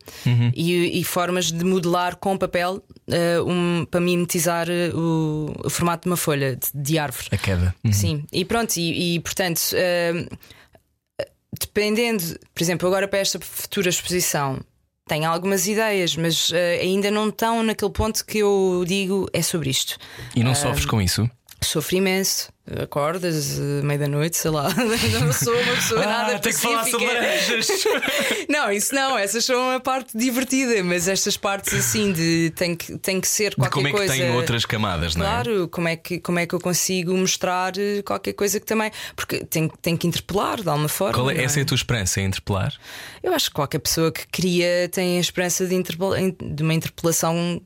e, e formas de modelar com papel eh, um, para mimetizar eh, o, o formato de uma folha de, de árvore. A queda. Uhum. Sim, e pronto, e, e, portanto, hum, dependendo, por exemplo, agora para esta futura exposição. Tenho algumas ideias, mas eh, ainda não estão naquele ponto que eu digo é sobre isto. E não sofres com isso? Sofro imenso, acordas eh, meio da noite, sei lá. [LAUGHS] não sou uma pessoa nada Ah, tenho que falar sobre pacífica. [LAUGHS] Não, isso não, essas são a parte divertida, mas estas partes assim de tem que, tem que ser qualquer como é que coisa. tem outras camadas, não é? Claro, como é, que, como é que eu consigo mostrar eh, qualquer coisa que também. Porque tem, tem que interpelar de alguma forma. Qual é, é? essa é a tua esperança? É interpelar? Eu acho que qualquer pessoa que cria tem a esperança de, interpel- de uma interpelação.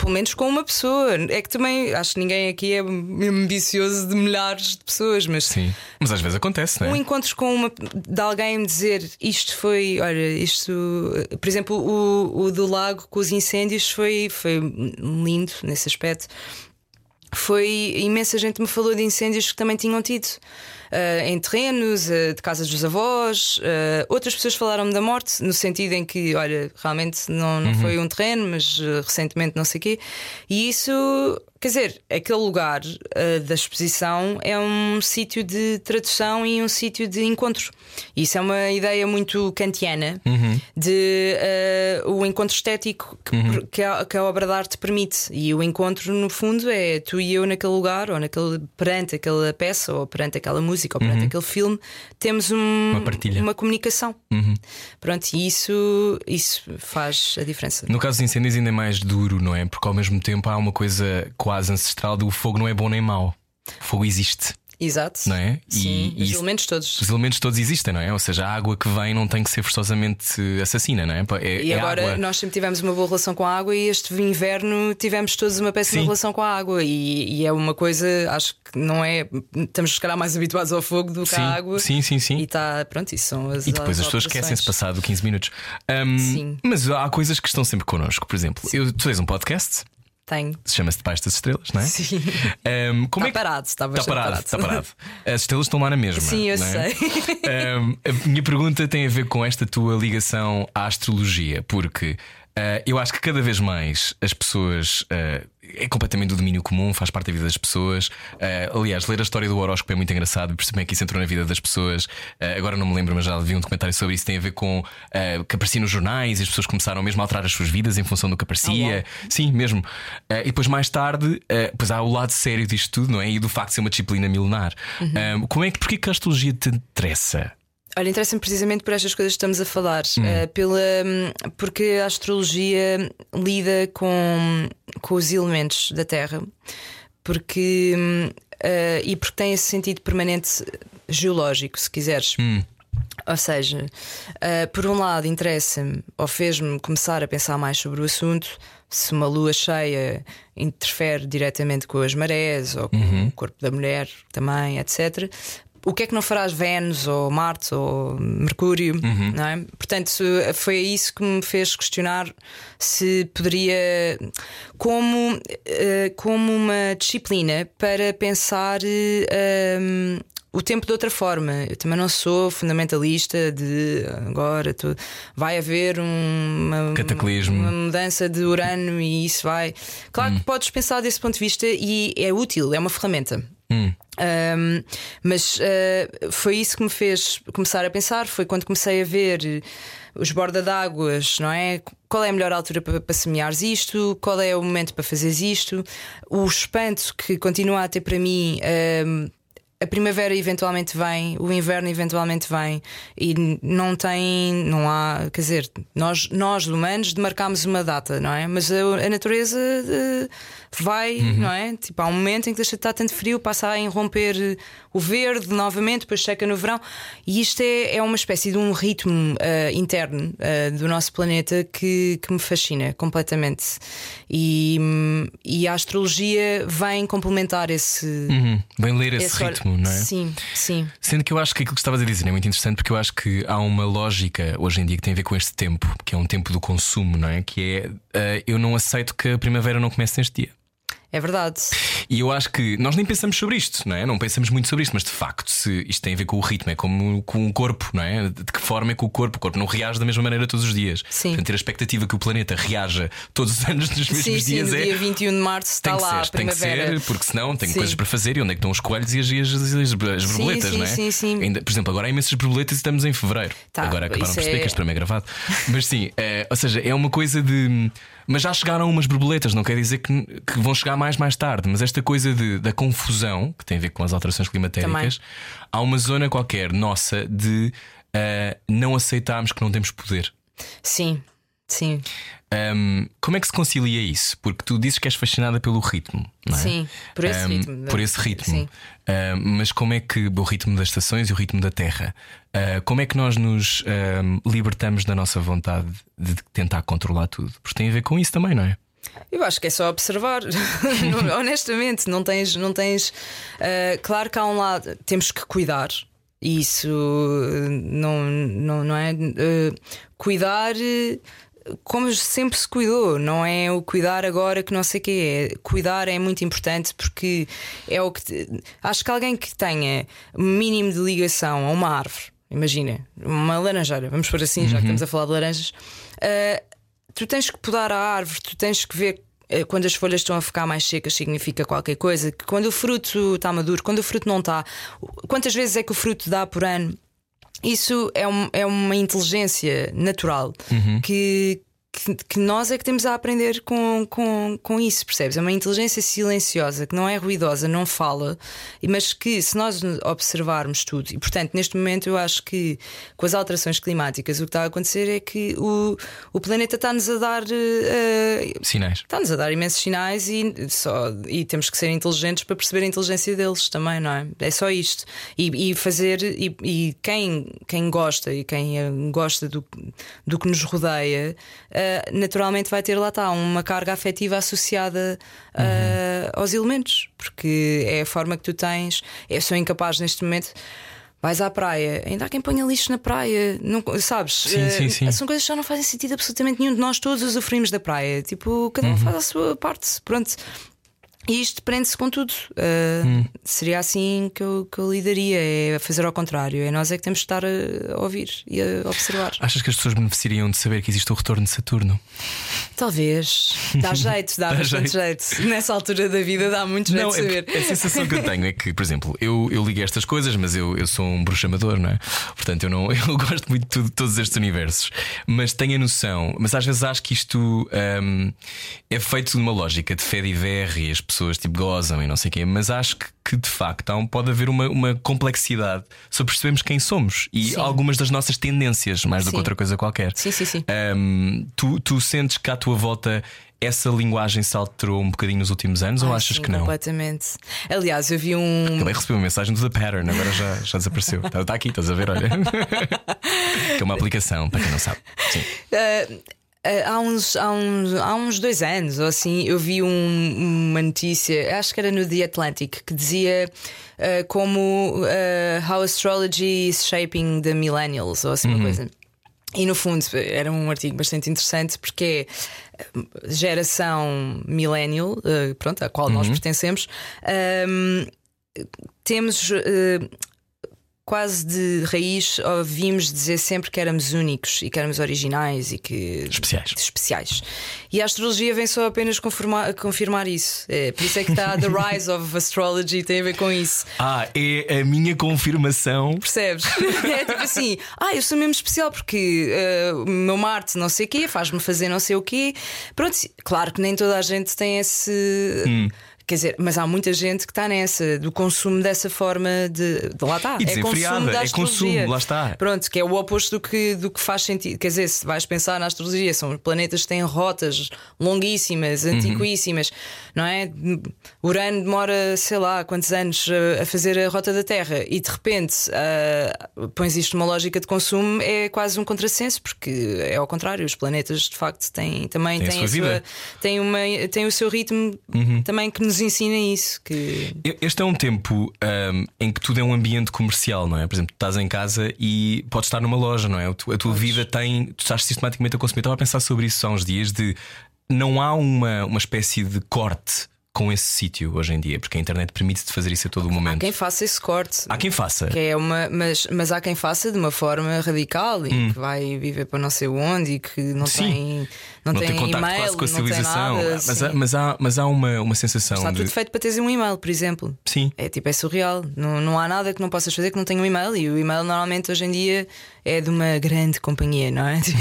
Pelo menos com uma pessoa. É que também acho que ninguém aqui é ambicioso de milhares de pessoas, mas Sim. Mas às vezes acontece, não é? um encontro com uma de alguém me dizer isto foi, olha, isto, por exemplo, o, o do lago com os incêndios foi, foi lindo nesse aspecto. Foi imensa gente me falou de incêndios que também tinham tido ah, em terrenos, ah, de casas dos avós. ah, outras pessoas falaram-me da morte, no sentido em que, olha, realmente não, não foi um terreno, mas recentemente não sei o quê. E isso, quer dizer, aquele lugar ah, da exposição é um sítio de tradução e um sítio de encontro. Isso é uma ideia muito kantiana de ah, o encontro estético que, que, a, que a obra de arte permite. E o encontro, no fundo, é tu e eu naquele lugar, ou naquele, perante aquela peça, ou perante aquela música, ou perante aquele filme, temos um- Uma partilha. uma comunicação. Uhum. Pronto, e isso, isso faz a diferença. No caso dos incêndios ainda é mais duro, não é? Porque ao mesmo tempo há uma coisa quase ancestral do fogo não é bom nem mau. O fogo existe, Exato. não é? Sim, e os isso- elementos todos. os elementos todos existem, não é? Ou seja, a água que vem não tem que ser forçosamente assassina, não é? É, E é agora água. nós sempre tivemos uma boa relação com a água e este inverno tivemos todos uma péssima Sim. relação com a água. E, e é uma coisa, acho que não é. Estamos se calhar mais habituados ao fogo do que Sim, à água. sim, sim, sim. E está, pronto, isso são as E depois as pessoas alterações. esquecem-se passado 15 minutos. Ahm, Sim. Mas há coisas que estão sempre connosco. Por exemplo, eu, tu tens um podcast, Tenho. chama-se Debaixo das Estrelas, não é? Sim. Ahm, como Está é que... parado, está Está bastante parado, está parado. [LAUGHS] As estrelas estão lá na mesma. Sim, eu é? sei. Ahm, a minha pergunta tem a ver com esta tua ligação à astrologia, porque ah, eu acho que cada vez mais as pessoas. ah, é completamente do domínio comum, faz parte da vida das pessoas. Ah, aliás, ler a história do horóscopo é muito engraçado, perceber como é que isso entrou na vida das pessoas. Agora não me lembro, mas já vi um documentário sobre isso. Tem a ver com que aparecia nos jornais e as pessoas começaram mesmo a alterar as suas vidas em função do que aparecia. Sim, mesmo. E depois, mais tarde, pois há o lado sério disto tudo, não é? E do facto de ser uma disciplina milenar. Ah, como é que, porquê que a astrologia te interessa? Olha, interessa-me precisamente por estas coisas que estamos a falar, Hum. eh, pela, porque a astrologia lida com, com os elementos da Terra, porque hum, uh, e porque tem esse sentido permanente geológico, se quiseres. Hum. Ou seja, uh, por um lado, interessa-me ou fez-me começar a pensar mais sobre o assunto se uma lua cheia interfere diretamente com as marés ou com Uhum. o corpo da mulher também, etc. O que é que não farás Vênus ou Marte ou Mercúrio? Uhum. Não é? Portanto, foi isso que me fez questionar se poderia, como, eh, como uma disciplina para pensar um, o tempo de outra forma. Eu também não sou fundamentalista de agora tu, vai haver um, uma, Cataclismo. uma mudança de Urano e isso vai. Claro que podes pensar desse ponto de vista e é útil, é uma ferramenta. Hum. Um, mas uh, foi isso que me fez começar a pensar. Foi quando comecei a ver os borda d'águas, não é? Qual é a melhor altura para, para semeares isto? Qual é o momento para fazeres isto? O espanto que continua a ter para mim. Um, a primavera eventualmente vem, o inverno eventualmente vem e não tem, não há, quer dizer, nós, nós humanos demarcamos uma data, não é? Mas a, a natureza uh, vai, não é? Tipo, há um momento em que deixa de estar tanto frio, passa a irromper o verde novamente, depois seca no verão, e isto é, é uma espécie de um ritmo uh, interno uh, do nosso planeta que, que me fascina completamente. E, e a astrologia vem complementar esse. Uhum. Vem ler esse, esse ritmo, não é? Sim, sim. Sendo que eu acho que aquilo que estavas a dizer é muito interessante porque eu acho que há uma lógica hoje em dia que tem a ver com este tempo, que é um tempo do consumo, não é? Que é uh, eu não aceito que a primavera não comece neste dia. É verdade. E eu acho que nós nem pensamos sobre isto, não é? Não pensamos muito sobre isto, mas de facto, se isto tem a ver com o ritmo, é como com o corpo, não é? De que forma é que o corpo, o corpo não reage da mesma maneira todos os dias. Sim. Portanto, ter a expectativa que o planeta reaja todos os [LAUGHS] anos nos mesmos Sim, sim, dias no é. dia 21 de março está Tem que, lá ser, a tem que ser, porque senão tenho Sim. coisas para fazer e onde é que estão os coelhos e as, as, as- as borboletas, sim, não é? sim, sim. Ainda, por exemplo, agora há imensas borboletas e estamos em fevereiro. Tá, agora acabaram por perceber é- que este programa é gravado. Mas sim, é, ou seja, é uma coisa de. Mas já chegaram umas borboletas, não quer dizer que, que vão chegar mais mais tarde. Mas esta coisa de- da confusão, que tem a ver com as alterações climatéricas, há uma zona qualquer nossa de ah, não aceitarmos que não temos poder. Sim, sim, Um, como é que se concilia isso? Porque tu dizes que és fascinada pelo ritmo, não é? sim. Por esse Um, ritmo. Por esse ritmo. Mas como é que o ritmo das estações e o ritmo da Terra? Uh, como é que nós nos um, libertamos da nossa vontade de tentar controlar tudo? Porque tem a ver com isso também, não é? Eu acho que é só observar. [LAUGHS] [LAUGHS] Honestamente, não tens. Não tens ah, claro que há um lado, temos que cuidar. Isso não, não, não é. ah, cuidar. Como sempre se cuidou, não é o cuidar agora que não sei o que é. Cuidar é muito importante porque é o que. te- Acho que alguém que tenha mínimo de ligação a uma árvore, imagina, uma laranjeira, vamos por assim, já que estamos a falar de laranjas, ah, tu tens que podar a árvore, tu tens que ver eh, quando as folhas estão a ficar mais secas significa qualquer coisa, que quando o fruto está maduro, quando o fruto não está, quantas vezes é que o fruto dá por ano? Isso é, um- é uma inteligência natural que, que, que nós é que temos a aprender com, com, com isso, percebes? É uma inteligência silenciosa que não é ruidosa, não fala, mas que se nós observarmos tudo, e portanto, neste momento eu acho que com as alterações climáticas o que está a acontecer é que o, o planeta está-nos a dar. eh, Sinais. Está-nos a dar imensos sinais e, só, e temos que ser inteligentes para perceber a inteligência deles também, não é? É só isto. E, e fazer, e, e quem, quem gosta e quem eh, gosta do, do que nos rodeia, eh, naturalmente vai ter lá está uma carga afetiva associada eh, aos elementos, porque é a forma que tu tens. Eu sou incapaz neste momento. Vais à praia, ainda há quem ponha lixo na praia, não, sabes? Sim, Eh, sim, sim. São coisas que já não fazem sentido absolutamente nenhum de nós todos usufruímos da praia. Tipo, cada um faz a sua parte. Pronto. E isto prende-se com tudo. Uh, Seria assim que eu, que eu lidaria: é fazer ao contrário. É nós é que temos de estar a, ouvir e a observar. Achas que as pessoas beneficiariam de saber que existe o retorno de Saturno? Talvez. [LAUGHS] Dá jeito, dá, Dá bastante jeito. Nessa altura da vida dá muito jeito Não, de saber. é, a sensação que eu tenho é que, por exemplo, eu, eu ligo estas coisas, mas eu, eu sou um bruxo amador, não é? Portanto, eu, não, [LAUGHS] eu gosto muito de tudo- todos estes universos. Mas tenho a noção, mas às vezes acho que isto hum, é feito de uma lógica de fé e ver e as pessoas tipo gozam e não sei o quê, mas acho que, que de facto um- pode haver uma, uma complexidade sobre percebermos quem somos e Sim. algumas das nossas tendências, mais do que Sim. outra coisa qualquer. Sim, sim, sim. Hum, tu, tu sentes que à tua volta essa linguagem se alterou um bocadinho nos últimos anos ou Ah, achas sim, que não? Completamente. Aliás, eu vi um. De receber uma mensagem do The Pattern, agora já, já desapareceu. Está [LAUGHS] tá aqui, estás a ver? Olha. [LAUGHS] que é uma aplicação, para quem não sabe. Sim. Uh, há, uns, há, uns, há uns dois anos ou assim, eu vi um- uma notícia, acho que era no The Atlantic, que dizia uh, como uh, How Astrology is Shaping the Millennials, ou assim uma coisa. E no fundo era um artigo bastante interessante porque é geração millennial, uh, pronto, à qual nós pertencemos, um, temos uh, quase de raiz ouvimos dizer sempre que éramos únicos e que éramos originais e que Especiais. especiais. E a astrologia vem só apenas confirmar, confirmar isso. É, por isso é que está The Rise of Astrology, tem a ver com isso. Ah, é a minha confirmação. Percebes? [LAUGHS] É tipo assim, ah, eu sou mesmo especial porque eh, o meu Marte não sei o quê, faz-me fazer não sei o quê. Pronto, claro que nem toda a gente tem esse. Hum. Quer dizer, mas há muita gente que está nessa, do consumo dessa forma de. de lá está. E é consumo da é consumo, lá está. Pronto, que é o oposto do que, do que faz sentido. Quer dizer, se vais pensar na astrologia, são planetas que têm rotas longuíssimas, Uhum. antiquíssimas, não é? Urano demora, sei lá, quantos anos uh, a fazer a rota da Terra e de repente uh, pões isto numa lógica de consumo, é quase um contrassenso, porque é ao contrário, os planetas de facto têm também Têm a têm, sua têm, uma, têm o seu ritmo Uhum. também que nos ensina isso. Que... Este é um tempo ahm, em que tudo é um ambiente comercial, não é? Por exemplo, tu estás em casa e podes estar numa loja, não é? A tua vida tem. Tu estás sistematicamente a consumir. Estava a pensar sobre isso há uns dias de não há uma, uma espécie de corte com esse sítio hoje em dia, porque a internet permite-te fazer isso a todo momento. Quem faça esse corte. Há quem faça. Que é uma, mas, mas há quem faça de uma forma radical e que vai viver para não sei onde e que não Hum. Sim. tem, não não tem, tem contacto e-mail, quase com a civilização. nada, mas, sim. há, mas, há, mas há uma, uma sensação Está de. tudo feito para teres um e-mail, por exemplo. Sim. É tipo, é surreal. Não, não há nada que não possas fazer que não tenha um e-mail. E o e-mail normalmente hoje em dia é de uma grande companhia, não é? [LAUGHS] Tipo,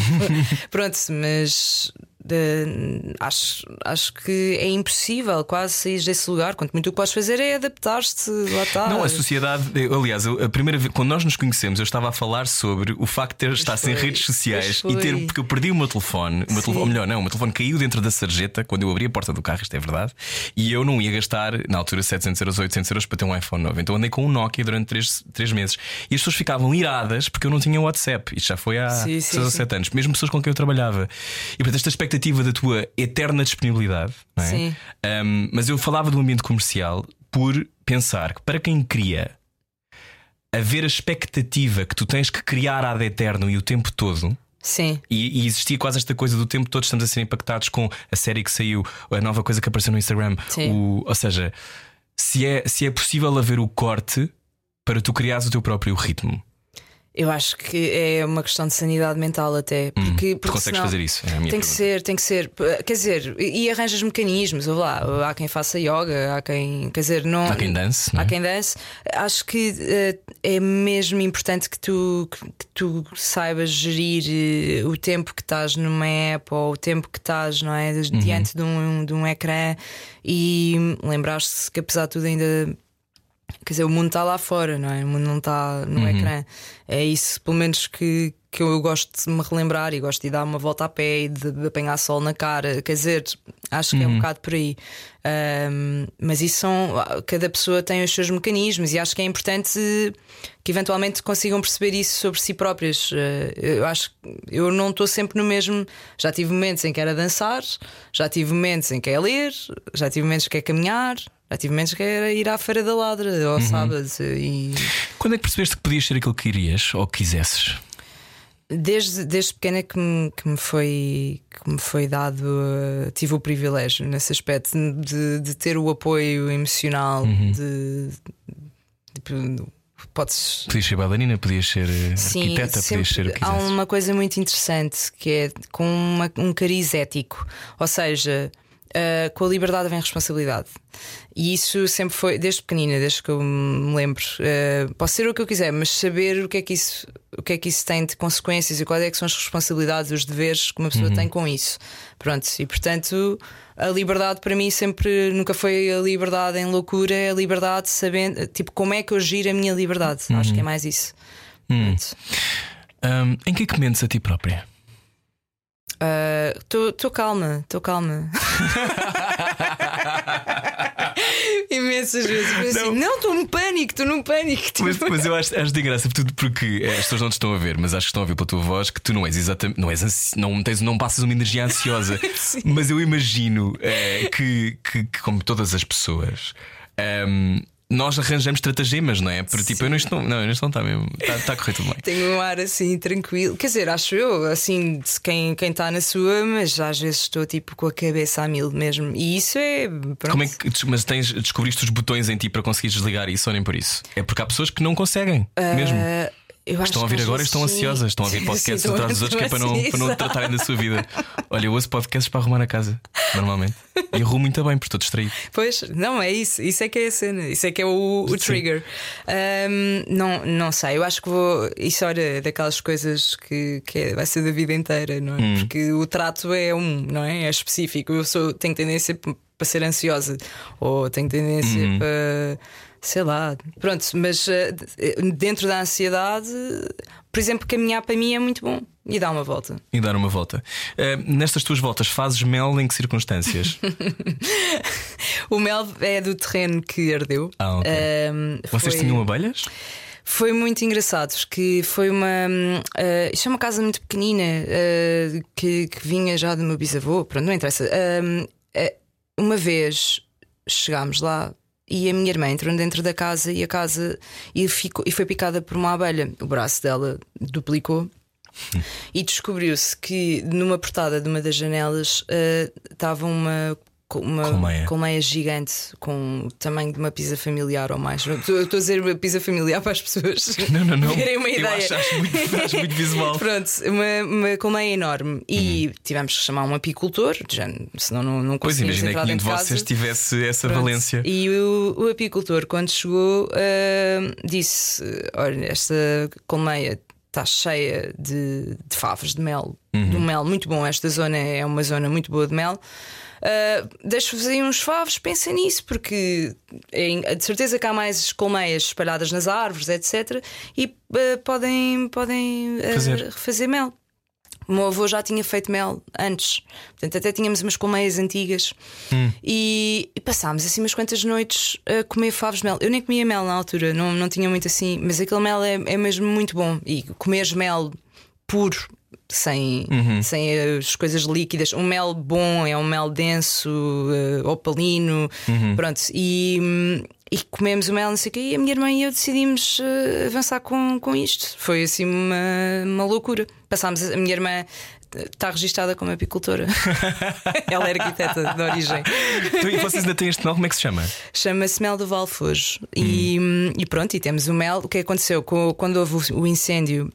pronto, mas de- acho, acho que é impossível quase sair desse lugar. Quanto muito o que podes fazer é adaptar-te, lá está. Não, a sociedade, aliás, a primeira vez quando nós nos conhecemos, eu estava a falar sobre o facto de ter estar sem redes sociais e ter, porque eu perdi o meu telefone, o meu telefone, ou melhor, não, o meu telefone caiu dentro da sarjeta quando eu abri a porta do carro, isto é verdade, e eu não ia gastar na altura 700 euros ou 800 euros para ter um iPhone novo. Então andei com um Nokia durante 3, três meses e as pessoas ficavam iradas porque eu não tinha WhatsApp. Isto já foi há Sim, 6 sim, ou sim. 7 anos, mesmo pessoas com quem eu trabalhava. E portanto, esta expectativa da tua eterna disponibilidade, é? Sim. Um, mas eu falava do ambiente comercial por pensar que para quem cria haver a expectativa que tu tens que criar ad eterno e o tempo todo. Sim. E, e existia quase esta coisa do tempo todo estamos a ser impactados com a série que saiu, a nova coisa que apareceu no Instagram. Sim. O- ou seja, se é, se é possível haver o corte para tu criares o teu próprio ritmo. Eu acho que é uma questão de sanidade mental até. Porque, tu porque consegues fazer isso? É Tem que pergunta. ser, tem que ser. Quer dizer, e arranjas mecanismos, ou lá, há quem faça yoga, há quem. Quer dizer, não. Há quem dance, não é? Há quem dance. Acho que eh, é mesmo importante que tu, que, que tu saibas gerir eh, o tempo que estás numa app ou o tempo que estás, não é? Uhum. Diante de, um, de um ecrã e lembrar-te que apesar de tudo ainda. Quer dizer, o mundo está lá fora, não é? O mundo não está no Uhum. ecrã. É isso, pelo menos, que, que eu gosto de me relembrar e gosto de dar uma volta a pé e de, de apanhar sol na cara. Quer dizer, acho que é um Uhum. bocado por aí. Ahm, mas isso são. Cada pessoa tem os seus mecanismos e acho que é importante que eventualmente consigam perceber isso sobre si próprias. Eh, Eu acho que eu não estou sempre no mesmo. Já tive momentos em que era dançar, já tive momentos em que é ler, já tive momentos que é caminhar. Já tive momentos que era ir à Feira da Ladra Uhum. ao sábado e Quando é que percebeste que podias ser aquilo que querias ou que quisesses? desde, desde pequena que me, que me foi que me foi dado uh, tive o privilégio nesse aspecto de, de ter o apoio emocional Uhum. de, de- podes Podias ser bailarina, podias ser eh, Sim, arquiteta, sempre- podias ser o que há uma coisa muito interessante que é com uma- um cariz ético, ou seja, ah, com a liberdade vem responsabilidade. E isso sempre foi, desde pequenina, desde que eu me lembro, ah, posso ser o que eu quiser, mas saber o que é que isso, o que é que isso tem de consequências e quais é que são as responsabilidades, os deveres que uma pessoa tem com isso. Pronto, e portanto a liberdade para mim sempre nunca foi a liberdade em loucura, é a liberdade sabendo, tipo, como é que eu giro a minha liberdade. Acho que é mais isso. Pronto. Ahm, em que é que mentes a ti própria? Estou calma, estou calma. [LAUGHS] Imensas vezes. Mas assim, não, estou num pânico, estou num pânico. tipo. Mas, mas eu acho, acho de graça tudo porque eh, as pessoas não te estão a ver, mas acho que estão a ver pela tua voz que tu não és exatamente, não és ansi- não, tens, não passas uma energia ansiosa. [LAUGHS] Mas eu imagino eh, que, que, que, como todas as pessoas. ehm, nós arranjamos estratagemas, não é? Porque tipo, eu não estou, não, isto não está mesmo, está, está a correr tudo bem. Tenho um ar assim tranquilo. Quer dizer, acho eu, assim, quem quem está na sua, mas às vezes estou tipo com a cabeça a mil mesmo. E isso é. Pronto. Como é que, mas tens, descobriste os botões em ti para conseguir desligar isso ou nem por isso? É porque há pessoas que não conseguem, mesmo. Eu acho Estão a ouvir agora e estão sim. ansiosas, estão a ouvir [LAUGHS] podcasts Sim, atrás dos outros que é para não, para não tratarem da sua vida. Olha, eu ouço podcasts para arrumar a casa, normalmente. E arrumo muito bem, porque estou distraído. Pois, não, é isso. Isso é que é a cena. Isso é que é o, o trigger. Ahm, não, não sei. Eu acho que vou. Isso olha daquelas coisas que, que é- vai ser da vida inteira, não é? Hum. Porque o trato é um, não é? É específico. Eu sou, tenho tendência para ser ansiosa, ou tenho tendência Uhum. para. Sei lá, pronto, mas eh, dentro da ansiedade, por exemplo, caminhar para mim é muito bom e dar uma volta. E dar uma volta. Eh, nestas tuas voltas, fazes mel em que circunstâncias? [LAUGHS] O mel é do terreno que ardeu. Ah, ok. Ahm, Vocês foi- tinham abelhas? Foi muito engraçado, porque foi uma. eh, isto é uma casa muito pequenina eh, que, que vinha já do meu bisavô, pronto, não interessa. Hum, eh, uma vez chegámos lá e a minha irmã entrou dentro da casa e a casa e, ficou, e foi picada por uma abelha. O braço dela duplicou. [LAUGHS] E descobriu-se que numa portada de uma das janelas eh, estava uma, uma Colmeia. gigante com o tamanho de uma pizza familiar ou mais. Eu Estou eu estou a dizer uma pizza familiar para as pessoas [LAUGHS] Não, não, não. terem uma Eu ideia. acho, acho muito, [LAUGHS] muito visual. Pronto, uma, uma colmeia enorme. E tivemos que chamar um apicultor, já, senão não, não Hum. Pois conseguimos imagina que nenhum de de vocês casa. tivesse essa Pronto. valência. E o, o apicultor, quando chegou, ah, disse: Olha, esta colmeia está cheia de, de favos de mel, Uhum. de um mel muito bom. Esta zona é uma zona muito boa de mel. Uh, Deixo-vos aí uns favos, pensem nisso, porque é de certeza que há mais colmeias espalhadas nas árvores, etc. E uh, podem, podem uh, Fazer. fazer mel. O meu avô já tinha feito mel antes, portanto, até tínhamos umas colmeias antigas e, e passámos assim umas quantas noites a comer favos de mel. Eu nem comia mel na altura, não, não tinha muito assim, mas aquele mel é, é mesmo muito bom. E comer mel puro, sem, sem as coisas líquidas, um mel bom é um mel denso, eh, opalino, pronto. E, hum, e comemos o mel, não sei o quê, e a minha irmã e eu decidimos eh, avançar com, com isto. Foi assim uma, uma loucura. Passámos, a minha irmã está registada como apicultora. [LAUGHS] Ela é arquiteta de origem. E vocês ainda têm este mel, como é que se chama? Chama-se Mel do Valfojo. E, e pronto, e temos o mel. O que aconteceu Co- quando houve o incêndio?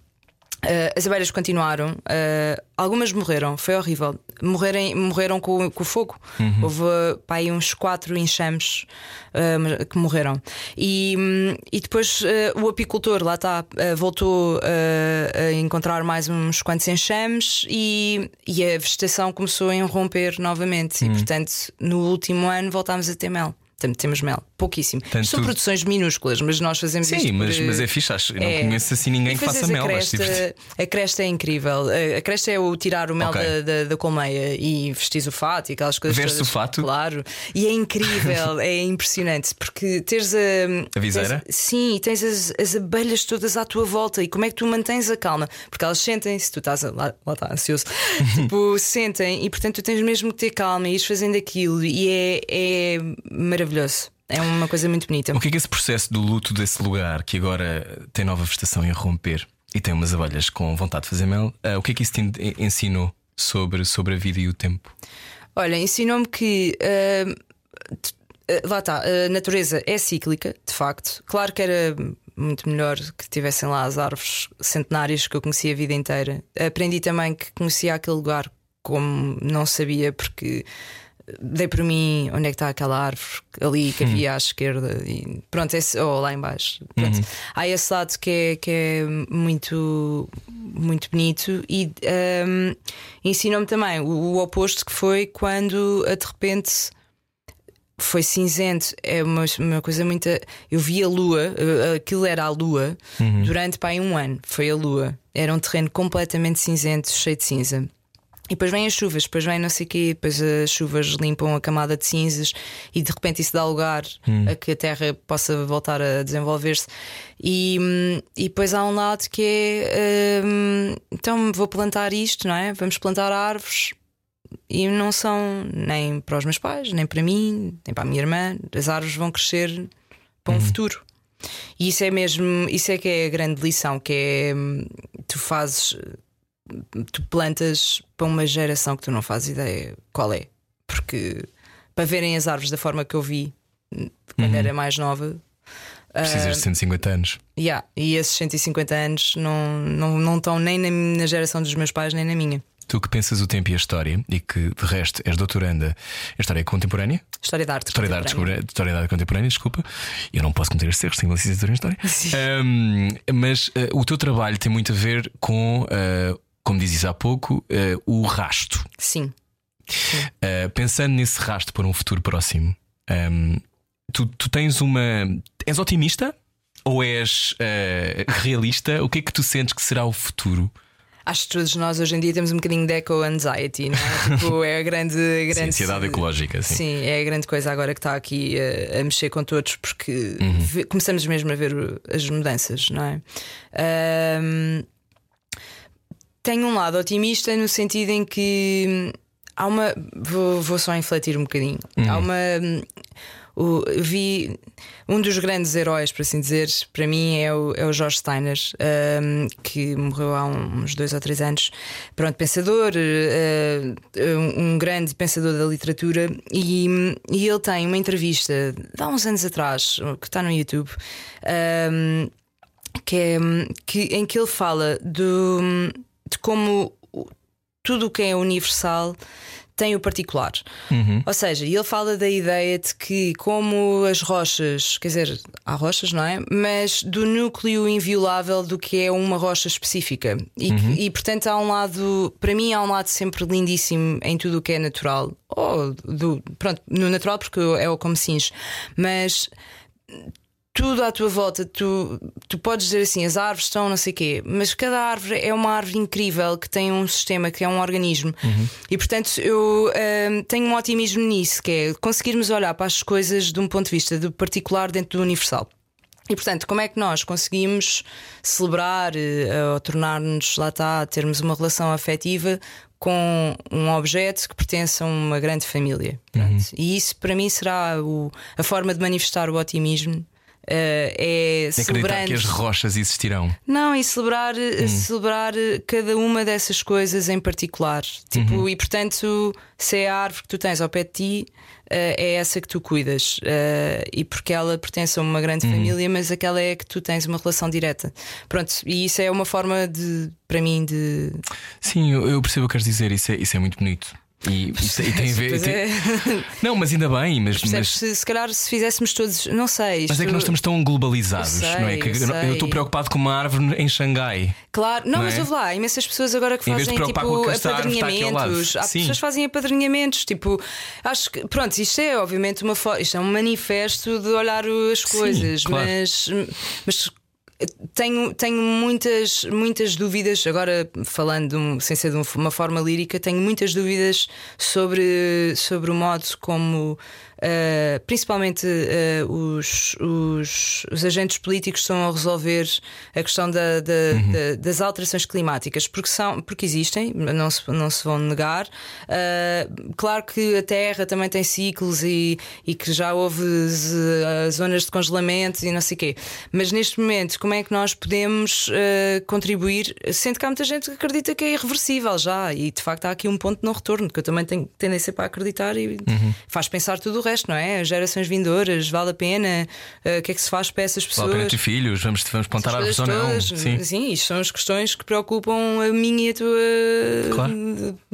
Eh, as abelhas continuaram, eh, algumas morreram, foi horrível. Morrerem, morreram com, com o fogo. Houve pá, uns quatro enxames eh, que morreram. E, hum, e depois o apicultor, lá está, voltou a encontrar mais uns quantos enxames e, e a vegetação começou a irromper novamente. E portanto, no último ano voltámos a ter mel. Temos mel, pouquíssimo. Portanto, São produções minúsculas, mas nós fazemos isto. Sim, mas, por- mas é fixe. Acho, eu não é. conheço assim ninguém que faça mel. A acho divertido. cresta, a cresta é incrível. A- cresta é o tirar o mel Ok. da, da, da colmeia e vestir o fato e aquelas coisas. Veste o fato? Claro. E é incrível, [LAUGHS] é impressionante porque teres a. A viseira? tens- sim, e tens as, as abelhas todas à tua volta. E como é que tu mantens a calma? Porque elas sentem, se tu estás a- lá, lá está, ansioso, [LAUGHS] tipo, sentem, e portanto tu tens mesmo que ter calma e ires fazendo aquilo. E é, é maravilhoso. É uma coisa muito bonita. O que é que esse processo do luto desse lugar que agora tem nova vegetação a irromper e tem umas abelhas com vontade de fazer mel, ah, o que é que isso te en- ensinou sobre, sobre a vida e o tempo? Olha, ensinou-me que. ah, lá está, a natureza é cíclica, de facto. Claro que era muito melhor que tivessem lá as árvores centenárias que eu conhecia a vida inteira. Aprendi também que conhecia aquele lugar como não sabia, porque dei por mim onde é que está aquela árvore ali que havia à esquerda e pronto, esse, ou lá embaixo. Pronto. Há esse lado que é, que é muito, muito bonito e um, ensinou-me também o, o oposto que foi quando de repente foi cinzento, é uma, uma coisa muito. Eu vi a lua, eh, aquilo era a lua, durante pá, um ano. Foi a lua. Era um terreno completamente cinzento, cheio de cinza. E depois vêm as chuvas, depois vem não sei o quê, depois as chuvas limpam a camada de cinzas e de repente isso dá lugar a que a terra possa voltar a desenvolver-se. E, hum, e depois há um lado que é hum, então vou plantar isto, não é? Vamos plantar árvores e não são nem para os meus pais, nem para mim, nem para a minha irmã. As árvores vão crescer para um futuro. E isso é mesmo, isso é que é a grande lição, que é hum, tu fazes, tu plantas para uma geração que tu não fazes ideia qual é. Porque para verem as árvores da forma que eu vi quando era mais nova. Precisas de 150 anos. Yeah, e esses 150 anos não, não, não estão nem na, na geração dos meus pais, nem na minha. Tu que pensas o tempo e a história e que de resto és doutoranda em História Contemporânea? História da arte. História da, arte, contemporânea. desculpa, história da arte Contemporânea, desculpa. Eu não posso cometer estes erros, tenho licenciatura em História. [LAUGHS] Um, mas uh, o teu trabalho tem muito a ver com, uh, como dizes há pouco, uh, o rasto. Sim. Uh, pensando nesse rasto para um futuro próximo, um, tu, tu tens uma. És otimista? Ou és uh, realista? O que é que tu sentes que será o futuro? Acho que todos nós hoje em dia temos um bocadinho de eco-anxiety, não é? [LAUGHS] Tipo, é a grande. a grande Sim, ansiedade ecológica, sim. Sim, é a grande coisa agora que está aqui a, a mexer com todos, porque ve- começamos mesmo a ver as mudanças, não é? Ahm, tenho um lado otimista no sentido em que há uma. Vou, vou só infletir um bocadinho. Há uma. O, eu vi um dos grandes heróis, por assim dizer, para mim é o, é o George Steiner, ahm, que morreu há uns dois ou três anos. Pronto, pensador, eh, um um grande pensador da literatura, e, e ele tem uma entrevista de há uns anos atrás, que está no YouTube. ahm, que é, que, em que ele fala do, de como tudo o que é universal tem o particular. Ou seja, ele fala da ideia de que, como as rochas, quer dizer, há rochas, não é? Mas do núcleo inviolável do que é uma rocha específica. E, que- e, portanto, há um lado, para mim, há um lado sempre lindíssimo em tudo o que é natural. Ou do, pronto, no natural, porque é o como cinge. Mas tudo à tua volta, tu, tu podes dizer assim: as árvores estão não sei o quê, mas cada árvore é uma árvore incrível que tem um sistema, que é um organismo. E portanto eu hum, tenho um otimismo nisso, que é conseguirmos olhar para as coisas de um ponto de vista do particular dentro do universal. E portanto, como é que nós conseguimos celebrar eh, ou tornar-nos, lá está, termos uma relação afetiva com um objeto que pertence a uma grande família? Pronto. E isso para mim será o- a forma de manifestar o otimismo. Eh, é Acreditar celebrando. que as rochas existirão. Não, e celebrar, celebrar cada uma dessas coisas em particular. Tipo, e portanto, se é a árvore que tu tens ao pé de ti, eh, é essa que tu cuidas. Eh, e porque ela pertence a uma grande família, mas aquela é que tu tens uma relação direta. Pronto, e isso é uma forma de, para mim, de. Sim, eu, eu percebo o que queres dizer, isso é, isso é muito bonito. E, isso- e tem a ver. Tem- é. [LAUGHS] Não, mas ainda bem, mas, mas, Se, se calhar se fizéssemos todos, não sei. mas é que isto- nós estamos tão globalizados, sei, não é? Que eu estou preocupado com uma árvore em Xangai. Claro, não, Não mas é? ouve lá, imensas pessoas agora que fazem tipo apadrinhamentos. Há Sim. pessoas que fazem apadrinhamentos. Tipo, acho que, pronto, isto é obviamente uma fo- isto é um manifesto de olhar as Sim, coisas, claro. mas, mas tenho, tenho muitas, muitas dúvidas, agora falando sem ser de um- uma forma lírica, tenho muitas dúvidas sobre, sobre o modo como. Ah, principalmente ah, os, os, os agentes políticos estão a resolver a questão da- da- Uhum. da- das alterações climáticas, porque, são, porque existem, não se, não se vão negar. Ah, claro que a Terra também tem ciclos e, e que já houve zonas de congelamento e não sei o quê. Mas neste momento, como é que nós podemos contribuir? Sendo que há muita gente que acredita que é irreversível já, e de facto há aqui um ponto de não retorno, que eu também tenho tendência para acreditar e faz pensar tudo o resto. Resto, não é? As gerações vindouras, vale a pena? Uh, o que é que se faz para essas pessoas? Vale a pena ter filhos, vamos, vamos plantar árvores ou não? Sim. Sim, isto são as questões que preocupam a mim e a tua claro.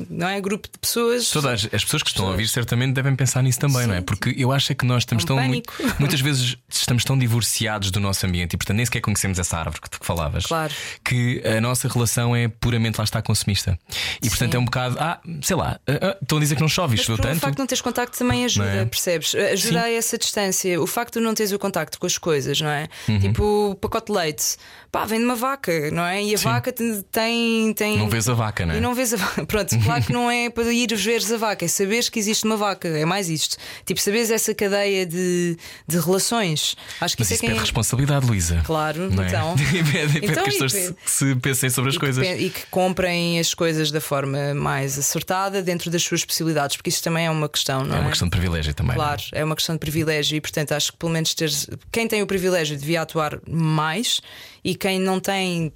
não é? grupo de pessoas. Todas as pessoas que estão a ouvir certamente devem pensar nisso também, sim, não é? Porque eu acho é que nós estamos é um tão muito, [LAUGHS] muitas vezes estamos tão divorciados do nosso ambiente e portanto nem sequer conhecemos essa árvore que tu falavas. Claro. Que a nossa relação é puramente lá está consumista. E portanto sim. é um bocado, ah, sei lá, uh, uh, estão a dizer que não chove, choveu tanto. O facto de não teres contacto também ajuda, é? percebes? Ajuda sim. a essa distância. O facto de não teres o contacto com as coisas, não é? Uhum. Tipo o pacote de leite, pá, vem de uma vaca, não é? E a vaca tem, tem. Não vês a vaca, não é? E não vês a vaca. [LAUGHS] Pronto, claro que não é para ir veres a vaca, é saberes que existe uma vaca, é mais isto. Tipo, saberes essa cadeia de, de relações. Acho que Mas isso, isso é, quem... é responsabilidade, Luísa. Claro, não então. É? então [LAUGHS] que as pessoas se, se pensem sobre as e coisas. Que, e que comprem as coisas da forma mais acertada dentro das suas possibilidades, porque isso também é uma questão, não é? É uma questão de privilégio também. Claro, é? é uma questão de privilégio e, portanto, acho que pelo menos ter, quem tem o privilégio devia atuar mais e quem não tem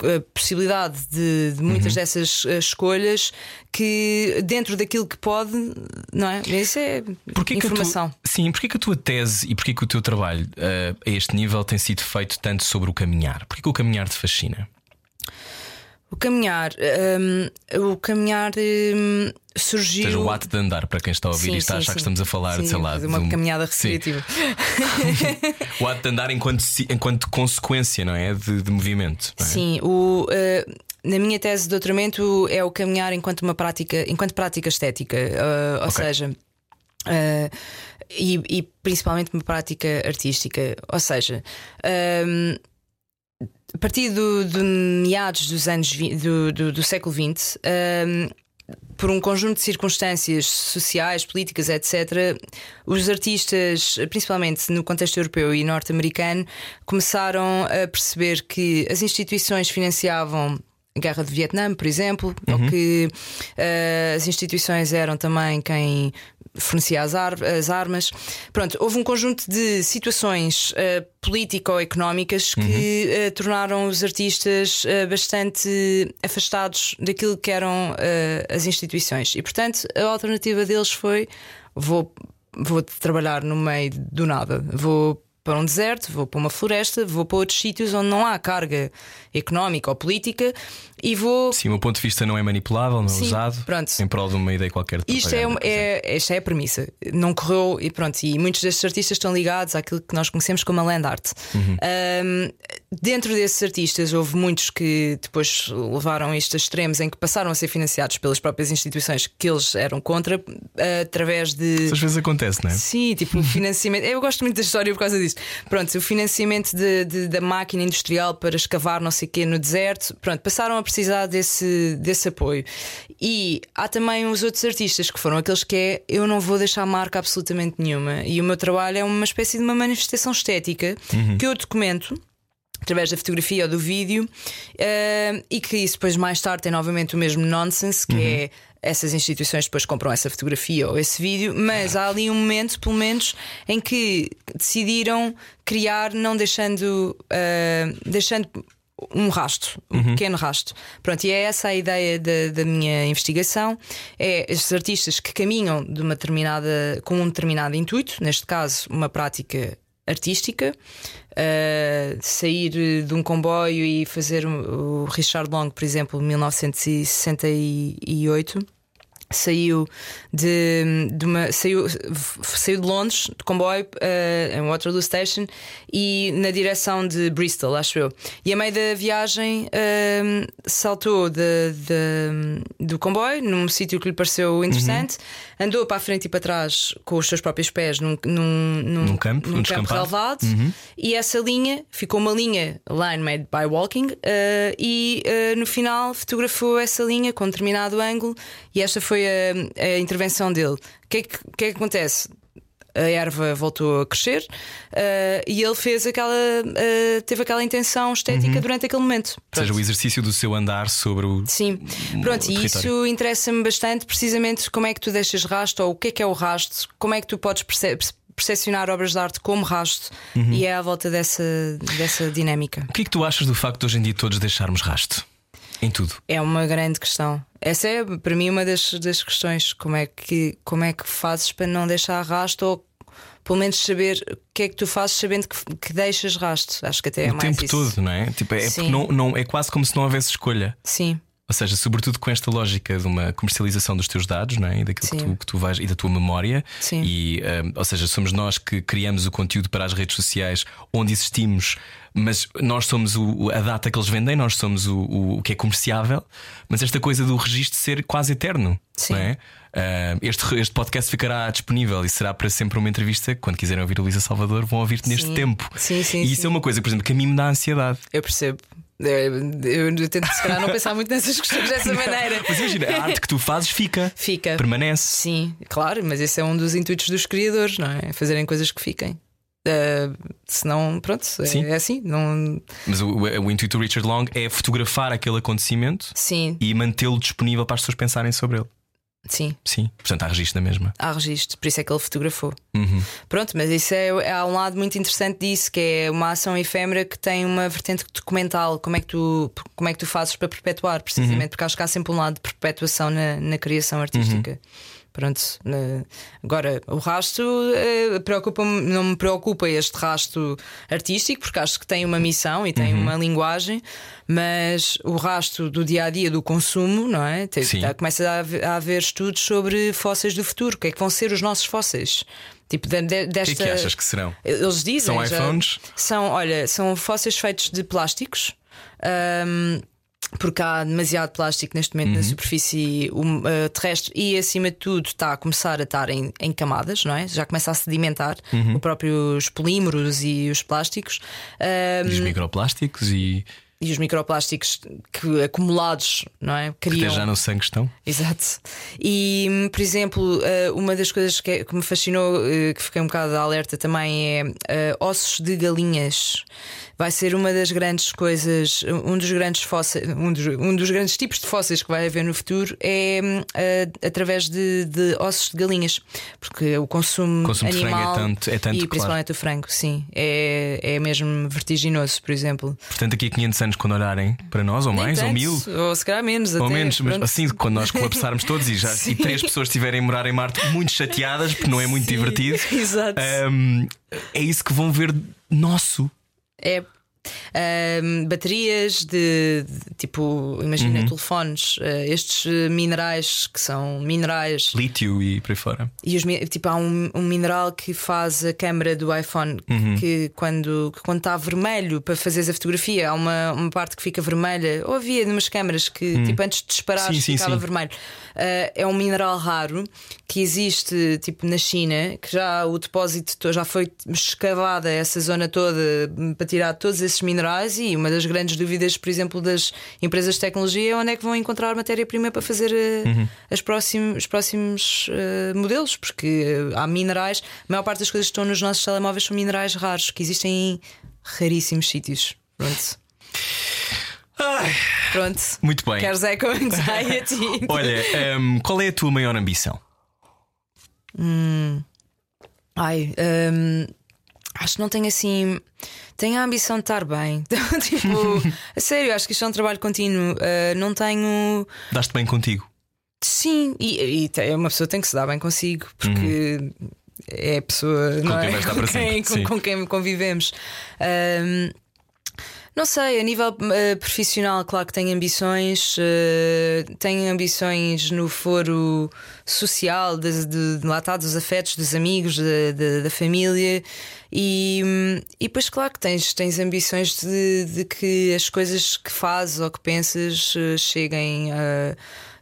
a possibilidade de, de muitas uhum. dessas uh, escolhas que dentro daquilo que pode, não é? Isso é porquê informação. Tu, sim, porque que a tua tese e porque que o teu trabalho uh, a este nível tem sido feito tanto sobre o caminhar? Porquê que o caminhar te fascina? O caminhar, um, o caminhar um, surgiu. Ou seja, o ato de andar, para quem está a ouvir sim, isto, sim, acha sim. que estamos a falar, sim, sei lá, de uma um... caminhada recreativa. [LAUGHS] o ato de andar enquanto, enquanto consequência, não é? De, de movimento. É? Sim, o. Uh, na minha tese de doutoramento é o caminhar enquanto uma prática, enquanto prática estética, uh, ou okay. seja, uh, e, e, principalmente uma prática artística, ou seja, a partir do, de meados dos anos do, do, do século XX, um, por um conjunto de circunstâncias sociais, políticas, etc., os artistas, principalmente no contexto europeu e norte-americano, começaram a perceber que as instituições financiavam a guerra de Vietnã, por exemplo, uhum. ou que uh, as instituições eram também quem fornecia as, ar as, armas. Pronto, houve um conjunto de situações uh, político-económicas que uhum. uh, tornaram os artistas uh, bastante afastados daquilo que eram as instituições. E, portanto, a alternativa deles foi: vou, vou trabalhar no meio do nada, vou para um deserto, vou para uma floresta, vou para outros sítios onde não há carga económica ou política e vou. Sim, o meu ponto de vista não é manipulável, não é Sim, usado. Pronto. Em prol de uma ideia qualquer de Isto é, é, esta é a premissa. Não correu e pronto. E muitos destes artistas estão ligados àquilo que nós conhecemos como a land art. Uhum. Um, dentro desses artistas, houve muitos que depois levaram a extremos em que passaram a ser financiados pelas próprias instituições que eles eram contra, através de. Às vezes acontece, não é? Sim, tipo, financiamento. Eu gosto muito da história por causa disso. Pronto, o financiamento de, de, da máquina industrial para escavar não sei o quê no deserto. Pronto, passaram a precisar desse, desse apoio. E há também os outros artistas que foram aqueles que é eu não vou deixar marca absolutamente nenhuma. E o meu trabalho é uma espécie de uma manifestação estética uhum. que eu documento através da fotografia ou do vídeo uh, e que isso depois mais tarde tem novamente o mesmo nonsense que uhum. é essas instituições depois compram essa fotografia ou esse vídeo, mas há ali um momento, pelo menos, em que decidiram criar, não deixando, uh, deixando um rasto, um uhum. pequeno rasto. Pronto, e é essa a ideia da, da minha investigação: é estes artistas que caminham de uma determinada, com um determinado intuito, neste caso, uma prática artística, uh, sair de um comboio e fazer o Richard Long, por exemplo, 1968 saiu de, de uma saiu, saiu de Londres de comboio uh, em Waterloo Station e na direção de Bristol acho eu e a meio da viagem uh, saltou de, de, do comboio num sítio que lhe pareceu interessante uhum. Andou para a frente e para trás com os seus próprios pés num, num, num, num campo, num campo relevado uhum. e essa linha ficou uma linha line made by walking uh, e no final fotografou essa linha com um determinado ângulo e esta foi a, a intervenção dele. O que, é que, que, é que acontece? A erva voltou a crescer uh, e ele fez aquela uh, teve aquela intenção estética uhum. durante aquele momento. Pronto. Ou seja, o exercício do seu andar sobre o. Sim, pronto, o e isso interessa-me bastante, precisamente como é que tu deixas rasto ou o que é que é o rasto, como é que tu podes perceber percepcionar obras de arte como rasto uhum. e é à volta dessa, dessa dinâmica. O que é que tu achas do facto de hoje em dia todos deixarmos rasto? Em tudo. É uma grande questão. Essa é para mim uma das, das questões. Como é, que, como é que fazes para não deixar rasto ou pelo menos saber o que é que tu fazes sabendo que, que deixas rasto. Acho que até é o mais tempo isso. todo, não é? Tipo, é, não, não, é quase como se não houvesse escolha. Sim, Ou seja, sobretudo com esta lógica de uma comercialização dos teus dados, não é? E daquilo que tu, que tu vais e da tua memória. Sim. E, hum, ou seja, somos nós que criamos o conteúdo para as redes sociais onde existimos, mas nós somos o- o- a data que eles vendem, nós somos o, o, o que é comerciável. Mas esta coisa do registro ser quase eterno, Sim. não é? Hum, este, este podcast ficará disponível e será para sempre uma entrevista. Quando quiserem ouvir a Luísa Salvador, vão ouvir-te neste Sim. tempo. Sim, sim, e isso sim. é uma coisa, por exemplo, que a mim me dá ansiedade. eu percebo. Eu, eu tento se calhar não pensar muito nessas questões dessa [LAUGHS] maneira. Mas imagina, a arte que tu fazes fica, Fica. permanece. Sim, claro, mas esse é um dos intuitos dos criadores, não é? Fazerem coisas que fiquem. Uh, senão, pronto, é, Sim. é assim. Não... Mas o, o, o intuito do Richard Long é fotografar aquele acontecimento Sim, e mantê-lo disponível para as pessoas pensarem sobre ele. Sim, Sim, portanto há registro na mesma. há registro, por isso é que ele fotografou. Uhum. Pronto, mas isso é, há um lado muito interessante disso, que é uma ação efêmera que tem uma vertente documental. Como é que tu, como é que tu fazes para perpetuar, precisamente, Uhum. porque acho que há sempre um lado de perpetuação na, na criação artística. Uhum. Pronto, agora o rasto eh, preocupa-me- não me preocupa este rasto artístico, porque acho que tem uma missão e tem Uhum. uma linguagem, mas o rasto do dia a dia do consumo, não é? Sim. tá- começa a haver, a haver estudos sobre fósseis do futuro, o que é que vão ser os nossos fósseis. Tipo, de- de- O que desta. é que achas que serão? Eles dizem. São já- iPhones? São, olha, são fósseis feitos de plásticos. ahm, porque há demasiado plástico neste momento na superfície um, ah, terrestre e, acima de tudo, está a começar a estar em, em camadas, não é? Já começa a sedimentar o próprio os polímeros e os plásticos. E os microplásticos e e os microplásticos que acumulados, não é? que Criam. até já no sangue estão. Exato. E, por exemplo, eh, uma das coisas que, é- que me fascinou, eh, que fiquei um bocado alerta também, é eh, ossos de galinhas. Vai ser uma das grandes coisas, um dos grandes fósseis, um dos, um dos grandes tipos de fósseis que vai haver no futuro é através de, de ossos de galinhas, porque o consumo, O consumo de frango é animal tanto- é tanto, e claro. principalmente o frango, sim, é, é mesmo vertiginoso, por exemplo. Portanto, daqui a 500 anos, quando olharem para nós, ou Nem mais, ou mil, ou se calhar menos, ou até, menos, mas pronto. assim, quando nós colapsarmos todos e, já, e três pessoas estiverem a morar em Marte muito chateadas, porque não é muito Sim, divertido, [LAUGHS] Exato. hum, é isso que vão ver nosso. É. Ahm, baterias de, de- tipo, imagina telefones, ah, estes eh, minerais que são minerais Lítio e por aí fora. e os, tipo, há um, um mineral que faz a câmera do iPhone Uhum. que quando que quando está vermelho para fazeres a fotografia, há uma, uma parte que fica vermelha, ou havia numas câmaras que tipo antes de disparar. Sim, ficava sim. vermelho. Ah, é um mineral raro que existe tipo na China, que já o depósito to- já foi escavada essa zona toda para tirar todos esses minerais e uma das grandes dúvidas, por exemplo, das empresas de tecnologia é onde é que vão encontrar matéria-prima para fazer ah, Uhum. as próximos, os próximos ah, modelos, porque ah, há minerais, a maior parte das coisas que estão nos nossos telemóveis são minerais raros que existem em raríssimos sítios. Pronto. Ai, Pronto. muito bem. Queres eco anxiety? [LAUGHS] Olha, hum, qual é a tua maior ambição? Ai, hum, acho que não tenho assim. Tenho a ambição de estar bem. [LAUGHS] tipo, a sério, acho que isto é um trabalho contínuo. Uh, não tenho. Daste bem contigo? Sim, e, e te- uma pessoa tem que se dar bem consigo, porque é a pessoa não Uhum. quem é? com, quem, com, com quem convivemos. Hum, não sei, a nível eh, profissional, claro que tenho ambições, eh, tenho ambições no foro social, de, de, de lá está, dos afetos, dos amigos, de- de- da família, e, hum, e depois, claro que tens, tens ambições de, de que as coisas que fazes ou que pensas eh, cheguem a.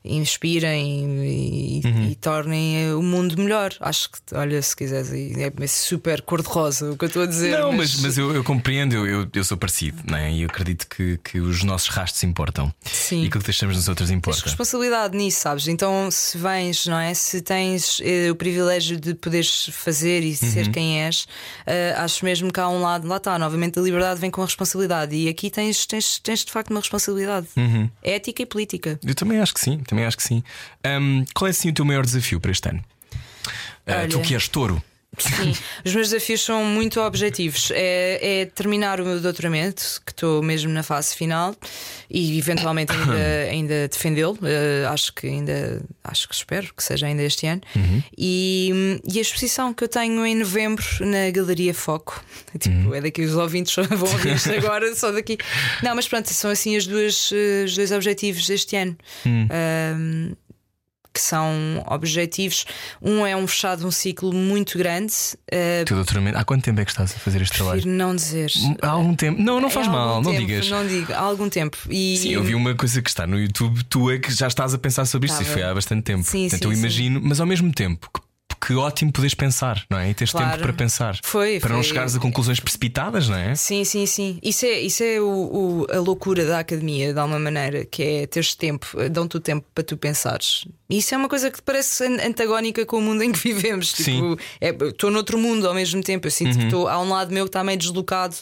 Inspirem e, Uhum. e tornem eh, o mundo melhor. Acho que, olha, se quiseres, é super cor-de-rosa o que eu estou a dizer. Não, mas, mas eu, eu compreendo, eu, eu, sou parecido, não é? E eu acredito que, que os nossos rastros importam Sim. e aquilo que deixamos nos outros Tens importa. responsabilidade nisso, sabes? Então, se vens, não é? Se tens eh, o privilégio de poderes fazer e Uhum. ser quem és, eh, acho mesmo que há um lado, lá está, novamente a liberdade vem com a responsabilidade. E aqui tens, tens, tens de facto uma responsabilidade Uhum. ética e política. Eu também acho que sim, também acho que sim. Hum, qual é assim o teu maior desafio para este ano? Olha. tu que és touro. Sim, os meus desafios são muito objetivos. É, é terminar o meu doutoramento, que estou mesmo na fase final, e eventualmente ainda, [COUGHS] ainda defendê-lo. Uh, acho que ainda acho que espero que seja ainda este ano. Uhum. E, e, a exposição que eu tenho em novembro na Galeria Foco. [LAUGHS] Tipo, uhum. é daqui os ouvintes vão ouvir isto [LAUGHS] agora, só daqui. Não, mas pronto, são assim as duas, os dois objetivos deste ano. Uhum que são objetivos. Um é um fechado um ciclo muito grande. Uh, Teu doutoramento, há quanto tempo é que estás a fazer este trabalho? não dizer. Há algum tempo? Não, não faz é mal, não tempo, digas. Não digo, há algum tempo. E... Sim, eu vi uma coisa que está no YouTube, tu é que já estás a pensar sobre isto e foi há bastante tempo. Sim, Portanto, sim, eu imagino, sim. mas ao mesmo tempo, que ótimo poderes pensar, não é? E teres claro. tempo para pensar. Foi. Para foi. não chegares a conclusões precipitadas, não é? Sim, sim, sim. Isso é, isso é o, o, a loucura da academia, de alguma maneira, que é teres tempo, dão-te o tempo para tu pensares. Isso é uma coisa que parece antagónica com o mundo em que [LAUGHS] vivemos. Sim. Tipo, estou noutro mundo ao mesmo tempo. Eu sinto Uhum. que estou há um lado meu que está meio deslocado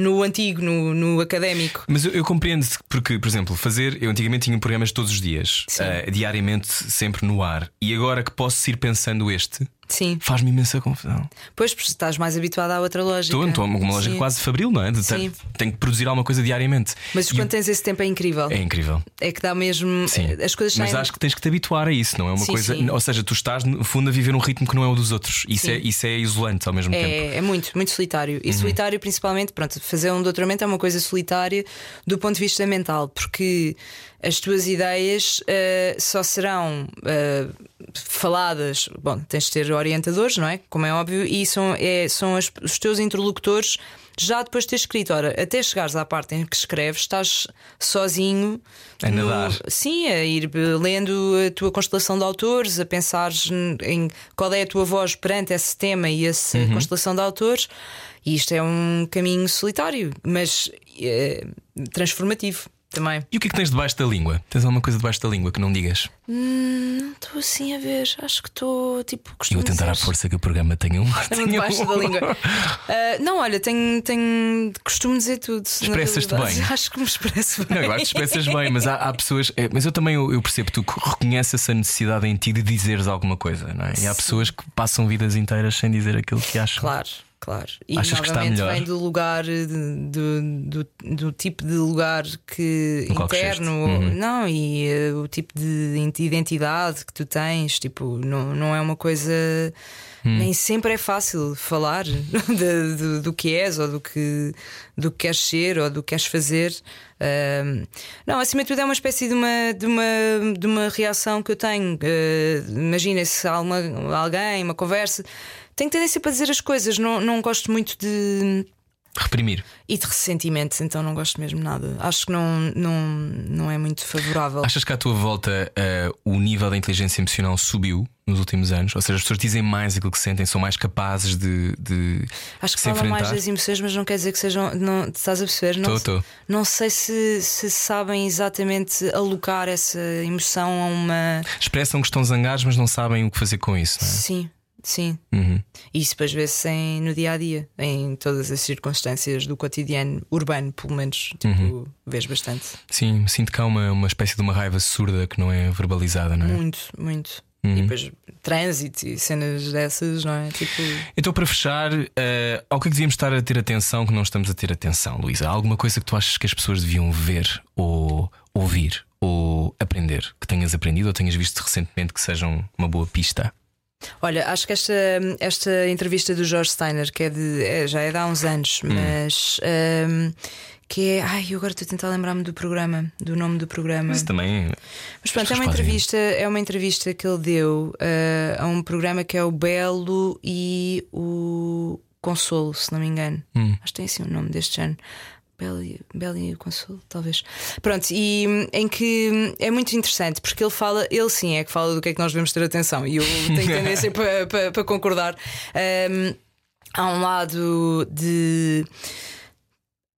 no antigo, no, no académico. Mas eu, eu compreendo porque, por exemplo, fazer. Eu antigamente tinha programas todos os dias, uh, diariamente, sempre no ar. E agora que posso ir pensando este, Sim. faz-me imensa confusão. Pois, porque estás mais habituado à outra lógica. Estou, estou uma lógica Sim. quase fabril, não é? De Sim. tenho que produzir alguma coisa diariamente. Mas E quando tens esse tempo é incrível. É incrível. É que dá mesmo. Sim. As coisas Mas acho que tens que te habituar a isso, não é uma Sim, coisa. sim. Ou seja, tu estás, no fundo, a viver um ritmo que não é o dos outros. Isso, Sim. é, isso é isolante ao mesmo tempo. É, é muito, muito solitário. Uhum. E solitário, principalmente, pronto, fazer um doutoramento é uma coisa solitária do ponto de vista mental, porque as tuas ideias eh, só serão eh, faladas. Bom, tens de ter orientadores, não é? Como é óbvio, e são, é, são as- os teus interlocutores já depois de ter escrito. Ora, até chegares à parte em que escreves, estás sozinho A no- nadar. Sim, a ir lendo a tua constelação de autores, a pensar em qual é a tua voz perante esse tema e essa Uhum. constelação de autores. E isto é um caminho solitário, mas eh, transformativo também. E o que é que tens debaixo da língua? Tens alguma coisa debaixo da língua que não digas? Não estou assim a ver, acho que estou tipo Eu vou tentar à força que o programa tenha um. Debaixo um- da língua. [LAUGHS] Ah, não, olha, tenho, tenho costumo dizer tudo. Expressas-te bem. [LAUGHS] Acho que me expresso bem. Não, eu acho que expressas bem, mas há, há pessoas. é, mas eu também eu, eu percebo, tu reconheces essa necessidade em ti de dizeres alguma coisa, não é? E há pessoas que passam vidas inteiras sem dizer aquilo que acham. Claro, claro. E Achas novamente vem do lugar, de- do, do, do tipo de lugar que No interno, Uhum. não, e eh, o tipo de identidade que tu tens, tipo, não, não é uma coisa. Hum. Nem sempre é fácil falar [LAUGHS] de- do, do que és ou do que, do que queres ser ou do que queres fazer. Ahm, não, acima de tudo é uma espécie de uma, de uma, de uma reação que eu tenho. Ah, Imagina se há uma, alguém, uma conversa, tenho tendência para dizer as coisas, não, não gosto muito de. Reprimir. E de ressentimento, então não gosto mesmo nada. Acho que não, não, não é muito favorável. Achas que à tua volta eh, o nível da inteligência emocional subiu nos últimos anos? Ou seja, as pessoas dizem mais aquilo que sentem, são mais capazes de, de Acho que se falam mais enfrentar? das emoções, mas não quer dizer que sejam. Não, estás a perceber? Não, Estou, estou. não sei se, se sabem exatamente alocar essa emoção a uma. Expressam que estão zangados, mas não sabem o que fazer com isso, não é? Sim, sim. Uhum. E isso depois vê-se no dia a dia, em todas as circunstâncias do cotidiano urbano, pelo menos. Tipo, Uhum. vês bastante. Sim, sinto que há uma, uma espécie de uma raiva surda que não é verbalizada, não é? Muito, muito. Uhum. E depois trânsito e cenas dessas, não é? Tipo. Então, para fechar, eh, ao que é que devíamos estar a ter atenção que não estamos a ter atenção, Luísa? Há alguma coisa que tu achas que as pessoas deviam ver ou ouvir ou aprender? Que tenhas aprendido ou tenhas visto recentemente que sejam uma boa pista? Olha, acho que esta, esta entrevista do George Steiner, que é de, é- já é de há uns anos, Hum. mas ehm, que é. Ai, eu agora estou a tentar lembrar-me do programa, do nome do programa. Isso também. Mas pronto, é uma entrevista, é uma entrevista que ele deu eh, a um programa que é o Belo e o Consolo, se não me engano. Hum. Acho que tem assim o nome deste ano. Belo e, e o Consolo, talvez. Pronto, e hum, em que hum, é muito interessante, porque ele fala, ele sim é que fala do que é que nós devemos ter atenção, e eu tenho [LAUGHS] tendência para, para, para concordar. Hum, há um lado de.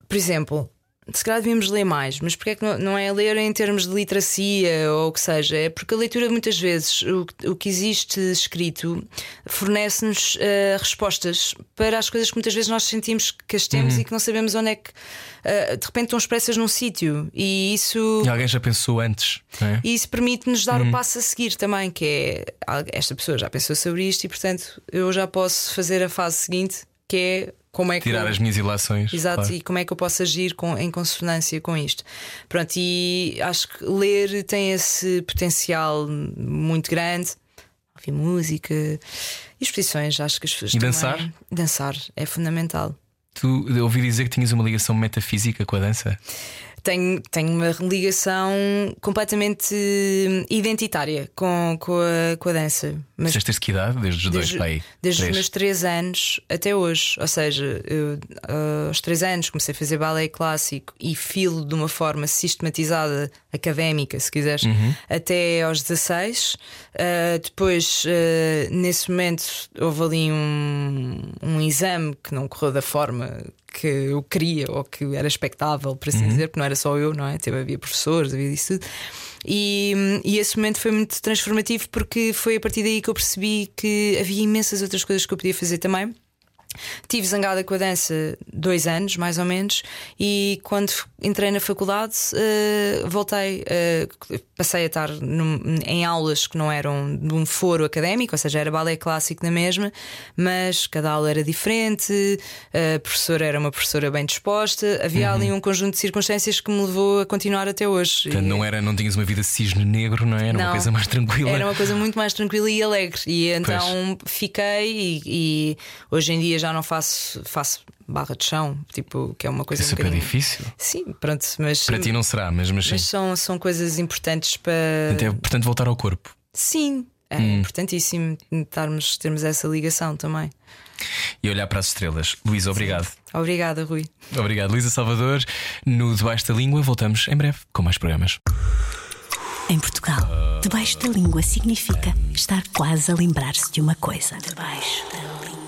Por exemplo, se calhar devíamos ler mais, mas porque é que não, é ler em termos de literacia ou o que seja? É porque a leitura, muitas vezes, o, o que existe escrito fornece-nos uh, respostas para as coisas que muitas vezes nós sentimos que as temos uhum. e que não sabemos onde é que uh, de repente estão expressas num sítio. E isso. E alguém já pensou antes. É? E isso permite-nos dar uhum. o passo a seguir também, que é esta pessoa já pensou sobre isto e, portanto, eu já posso fazer a fase seguinte, que é como é que tirar eu... as minhas ilações. Exato, claro. e como é que eu posso agir com, em consonância com isto. Pronto, e acho que ler tem esse potencial muito grande. Ouvir música, exposições, acho que as pessoas. E dançar? Dançar é fundamental. Tu ouvi dizer que tinhas uma ligação metafísica com a dança? Tenho, tenho uma ligação completamente identitária com, com, a, com a dança. Mas desde que idade? Desde os dois pai? Desde os meus três anos até hoje. Ou seja, eu, uh, aos três anos comecei a fazer balé clássico e filo de uma forma sistematizada, académica, se quiseres, uhum. até aos 16. Uh, depois, uh, nesse momento, houve ali um, um exame que não correu da forma que eu queria ou que era expectável, para assim uhum. dizer, porque não era só eu, não é? Teve, havia professores, havia isso tudo. E, e esse momento foi muito transformativo porque foi a partir daí que eu percebi que havia imensas outras coisas que eu podia fazer também. Tive zangada com a dança dois anos, mais ou menos, e quando entrei na faculdade uh, voltei, uh, passei a estar num, em aulas que não eram de um foro académico, ou seja, era balé clássico na mesma, mas cada aula era diferente, a professora era uma professora bem disposta, havia uhum. ali um conjunto de circunstâncias que me levou a continuar até hoje. Portanto, não, era, não tinhas uma vida cisne negro, não é? Era não, uma coisa mais tranquila. Era uma coisa muito mais tranquila e alegre, e então pois. fiquei, e, e hoje em dia já não faço, faço barra de chão, tipo, que é uma coisa é super um difícil. Sim, pronto, mas para ti não será, mas, mas, mas são, são coisas importantes para. Até, portanto, voltar ao corpo. Sim, é hum. importantíssimo termos, termos essa ligação também. E olhar para as estrelas. Luísa, obrigado. Sim. Obrigada, Rui. Obrigado, Luísa Salvador. No Debaixo da Língua, voltamos em breve com mais programas. Em Portugal, debaixo da língua significa estar quase a lembrar-se de uma coisa. Debaixo da língua.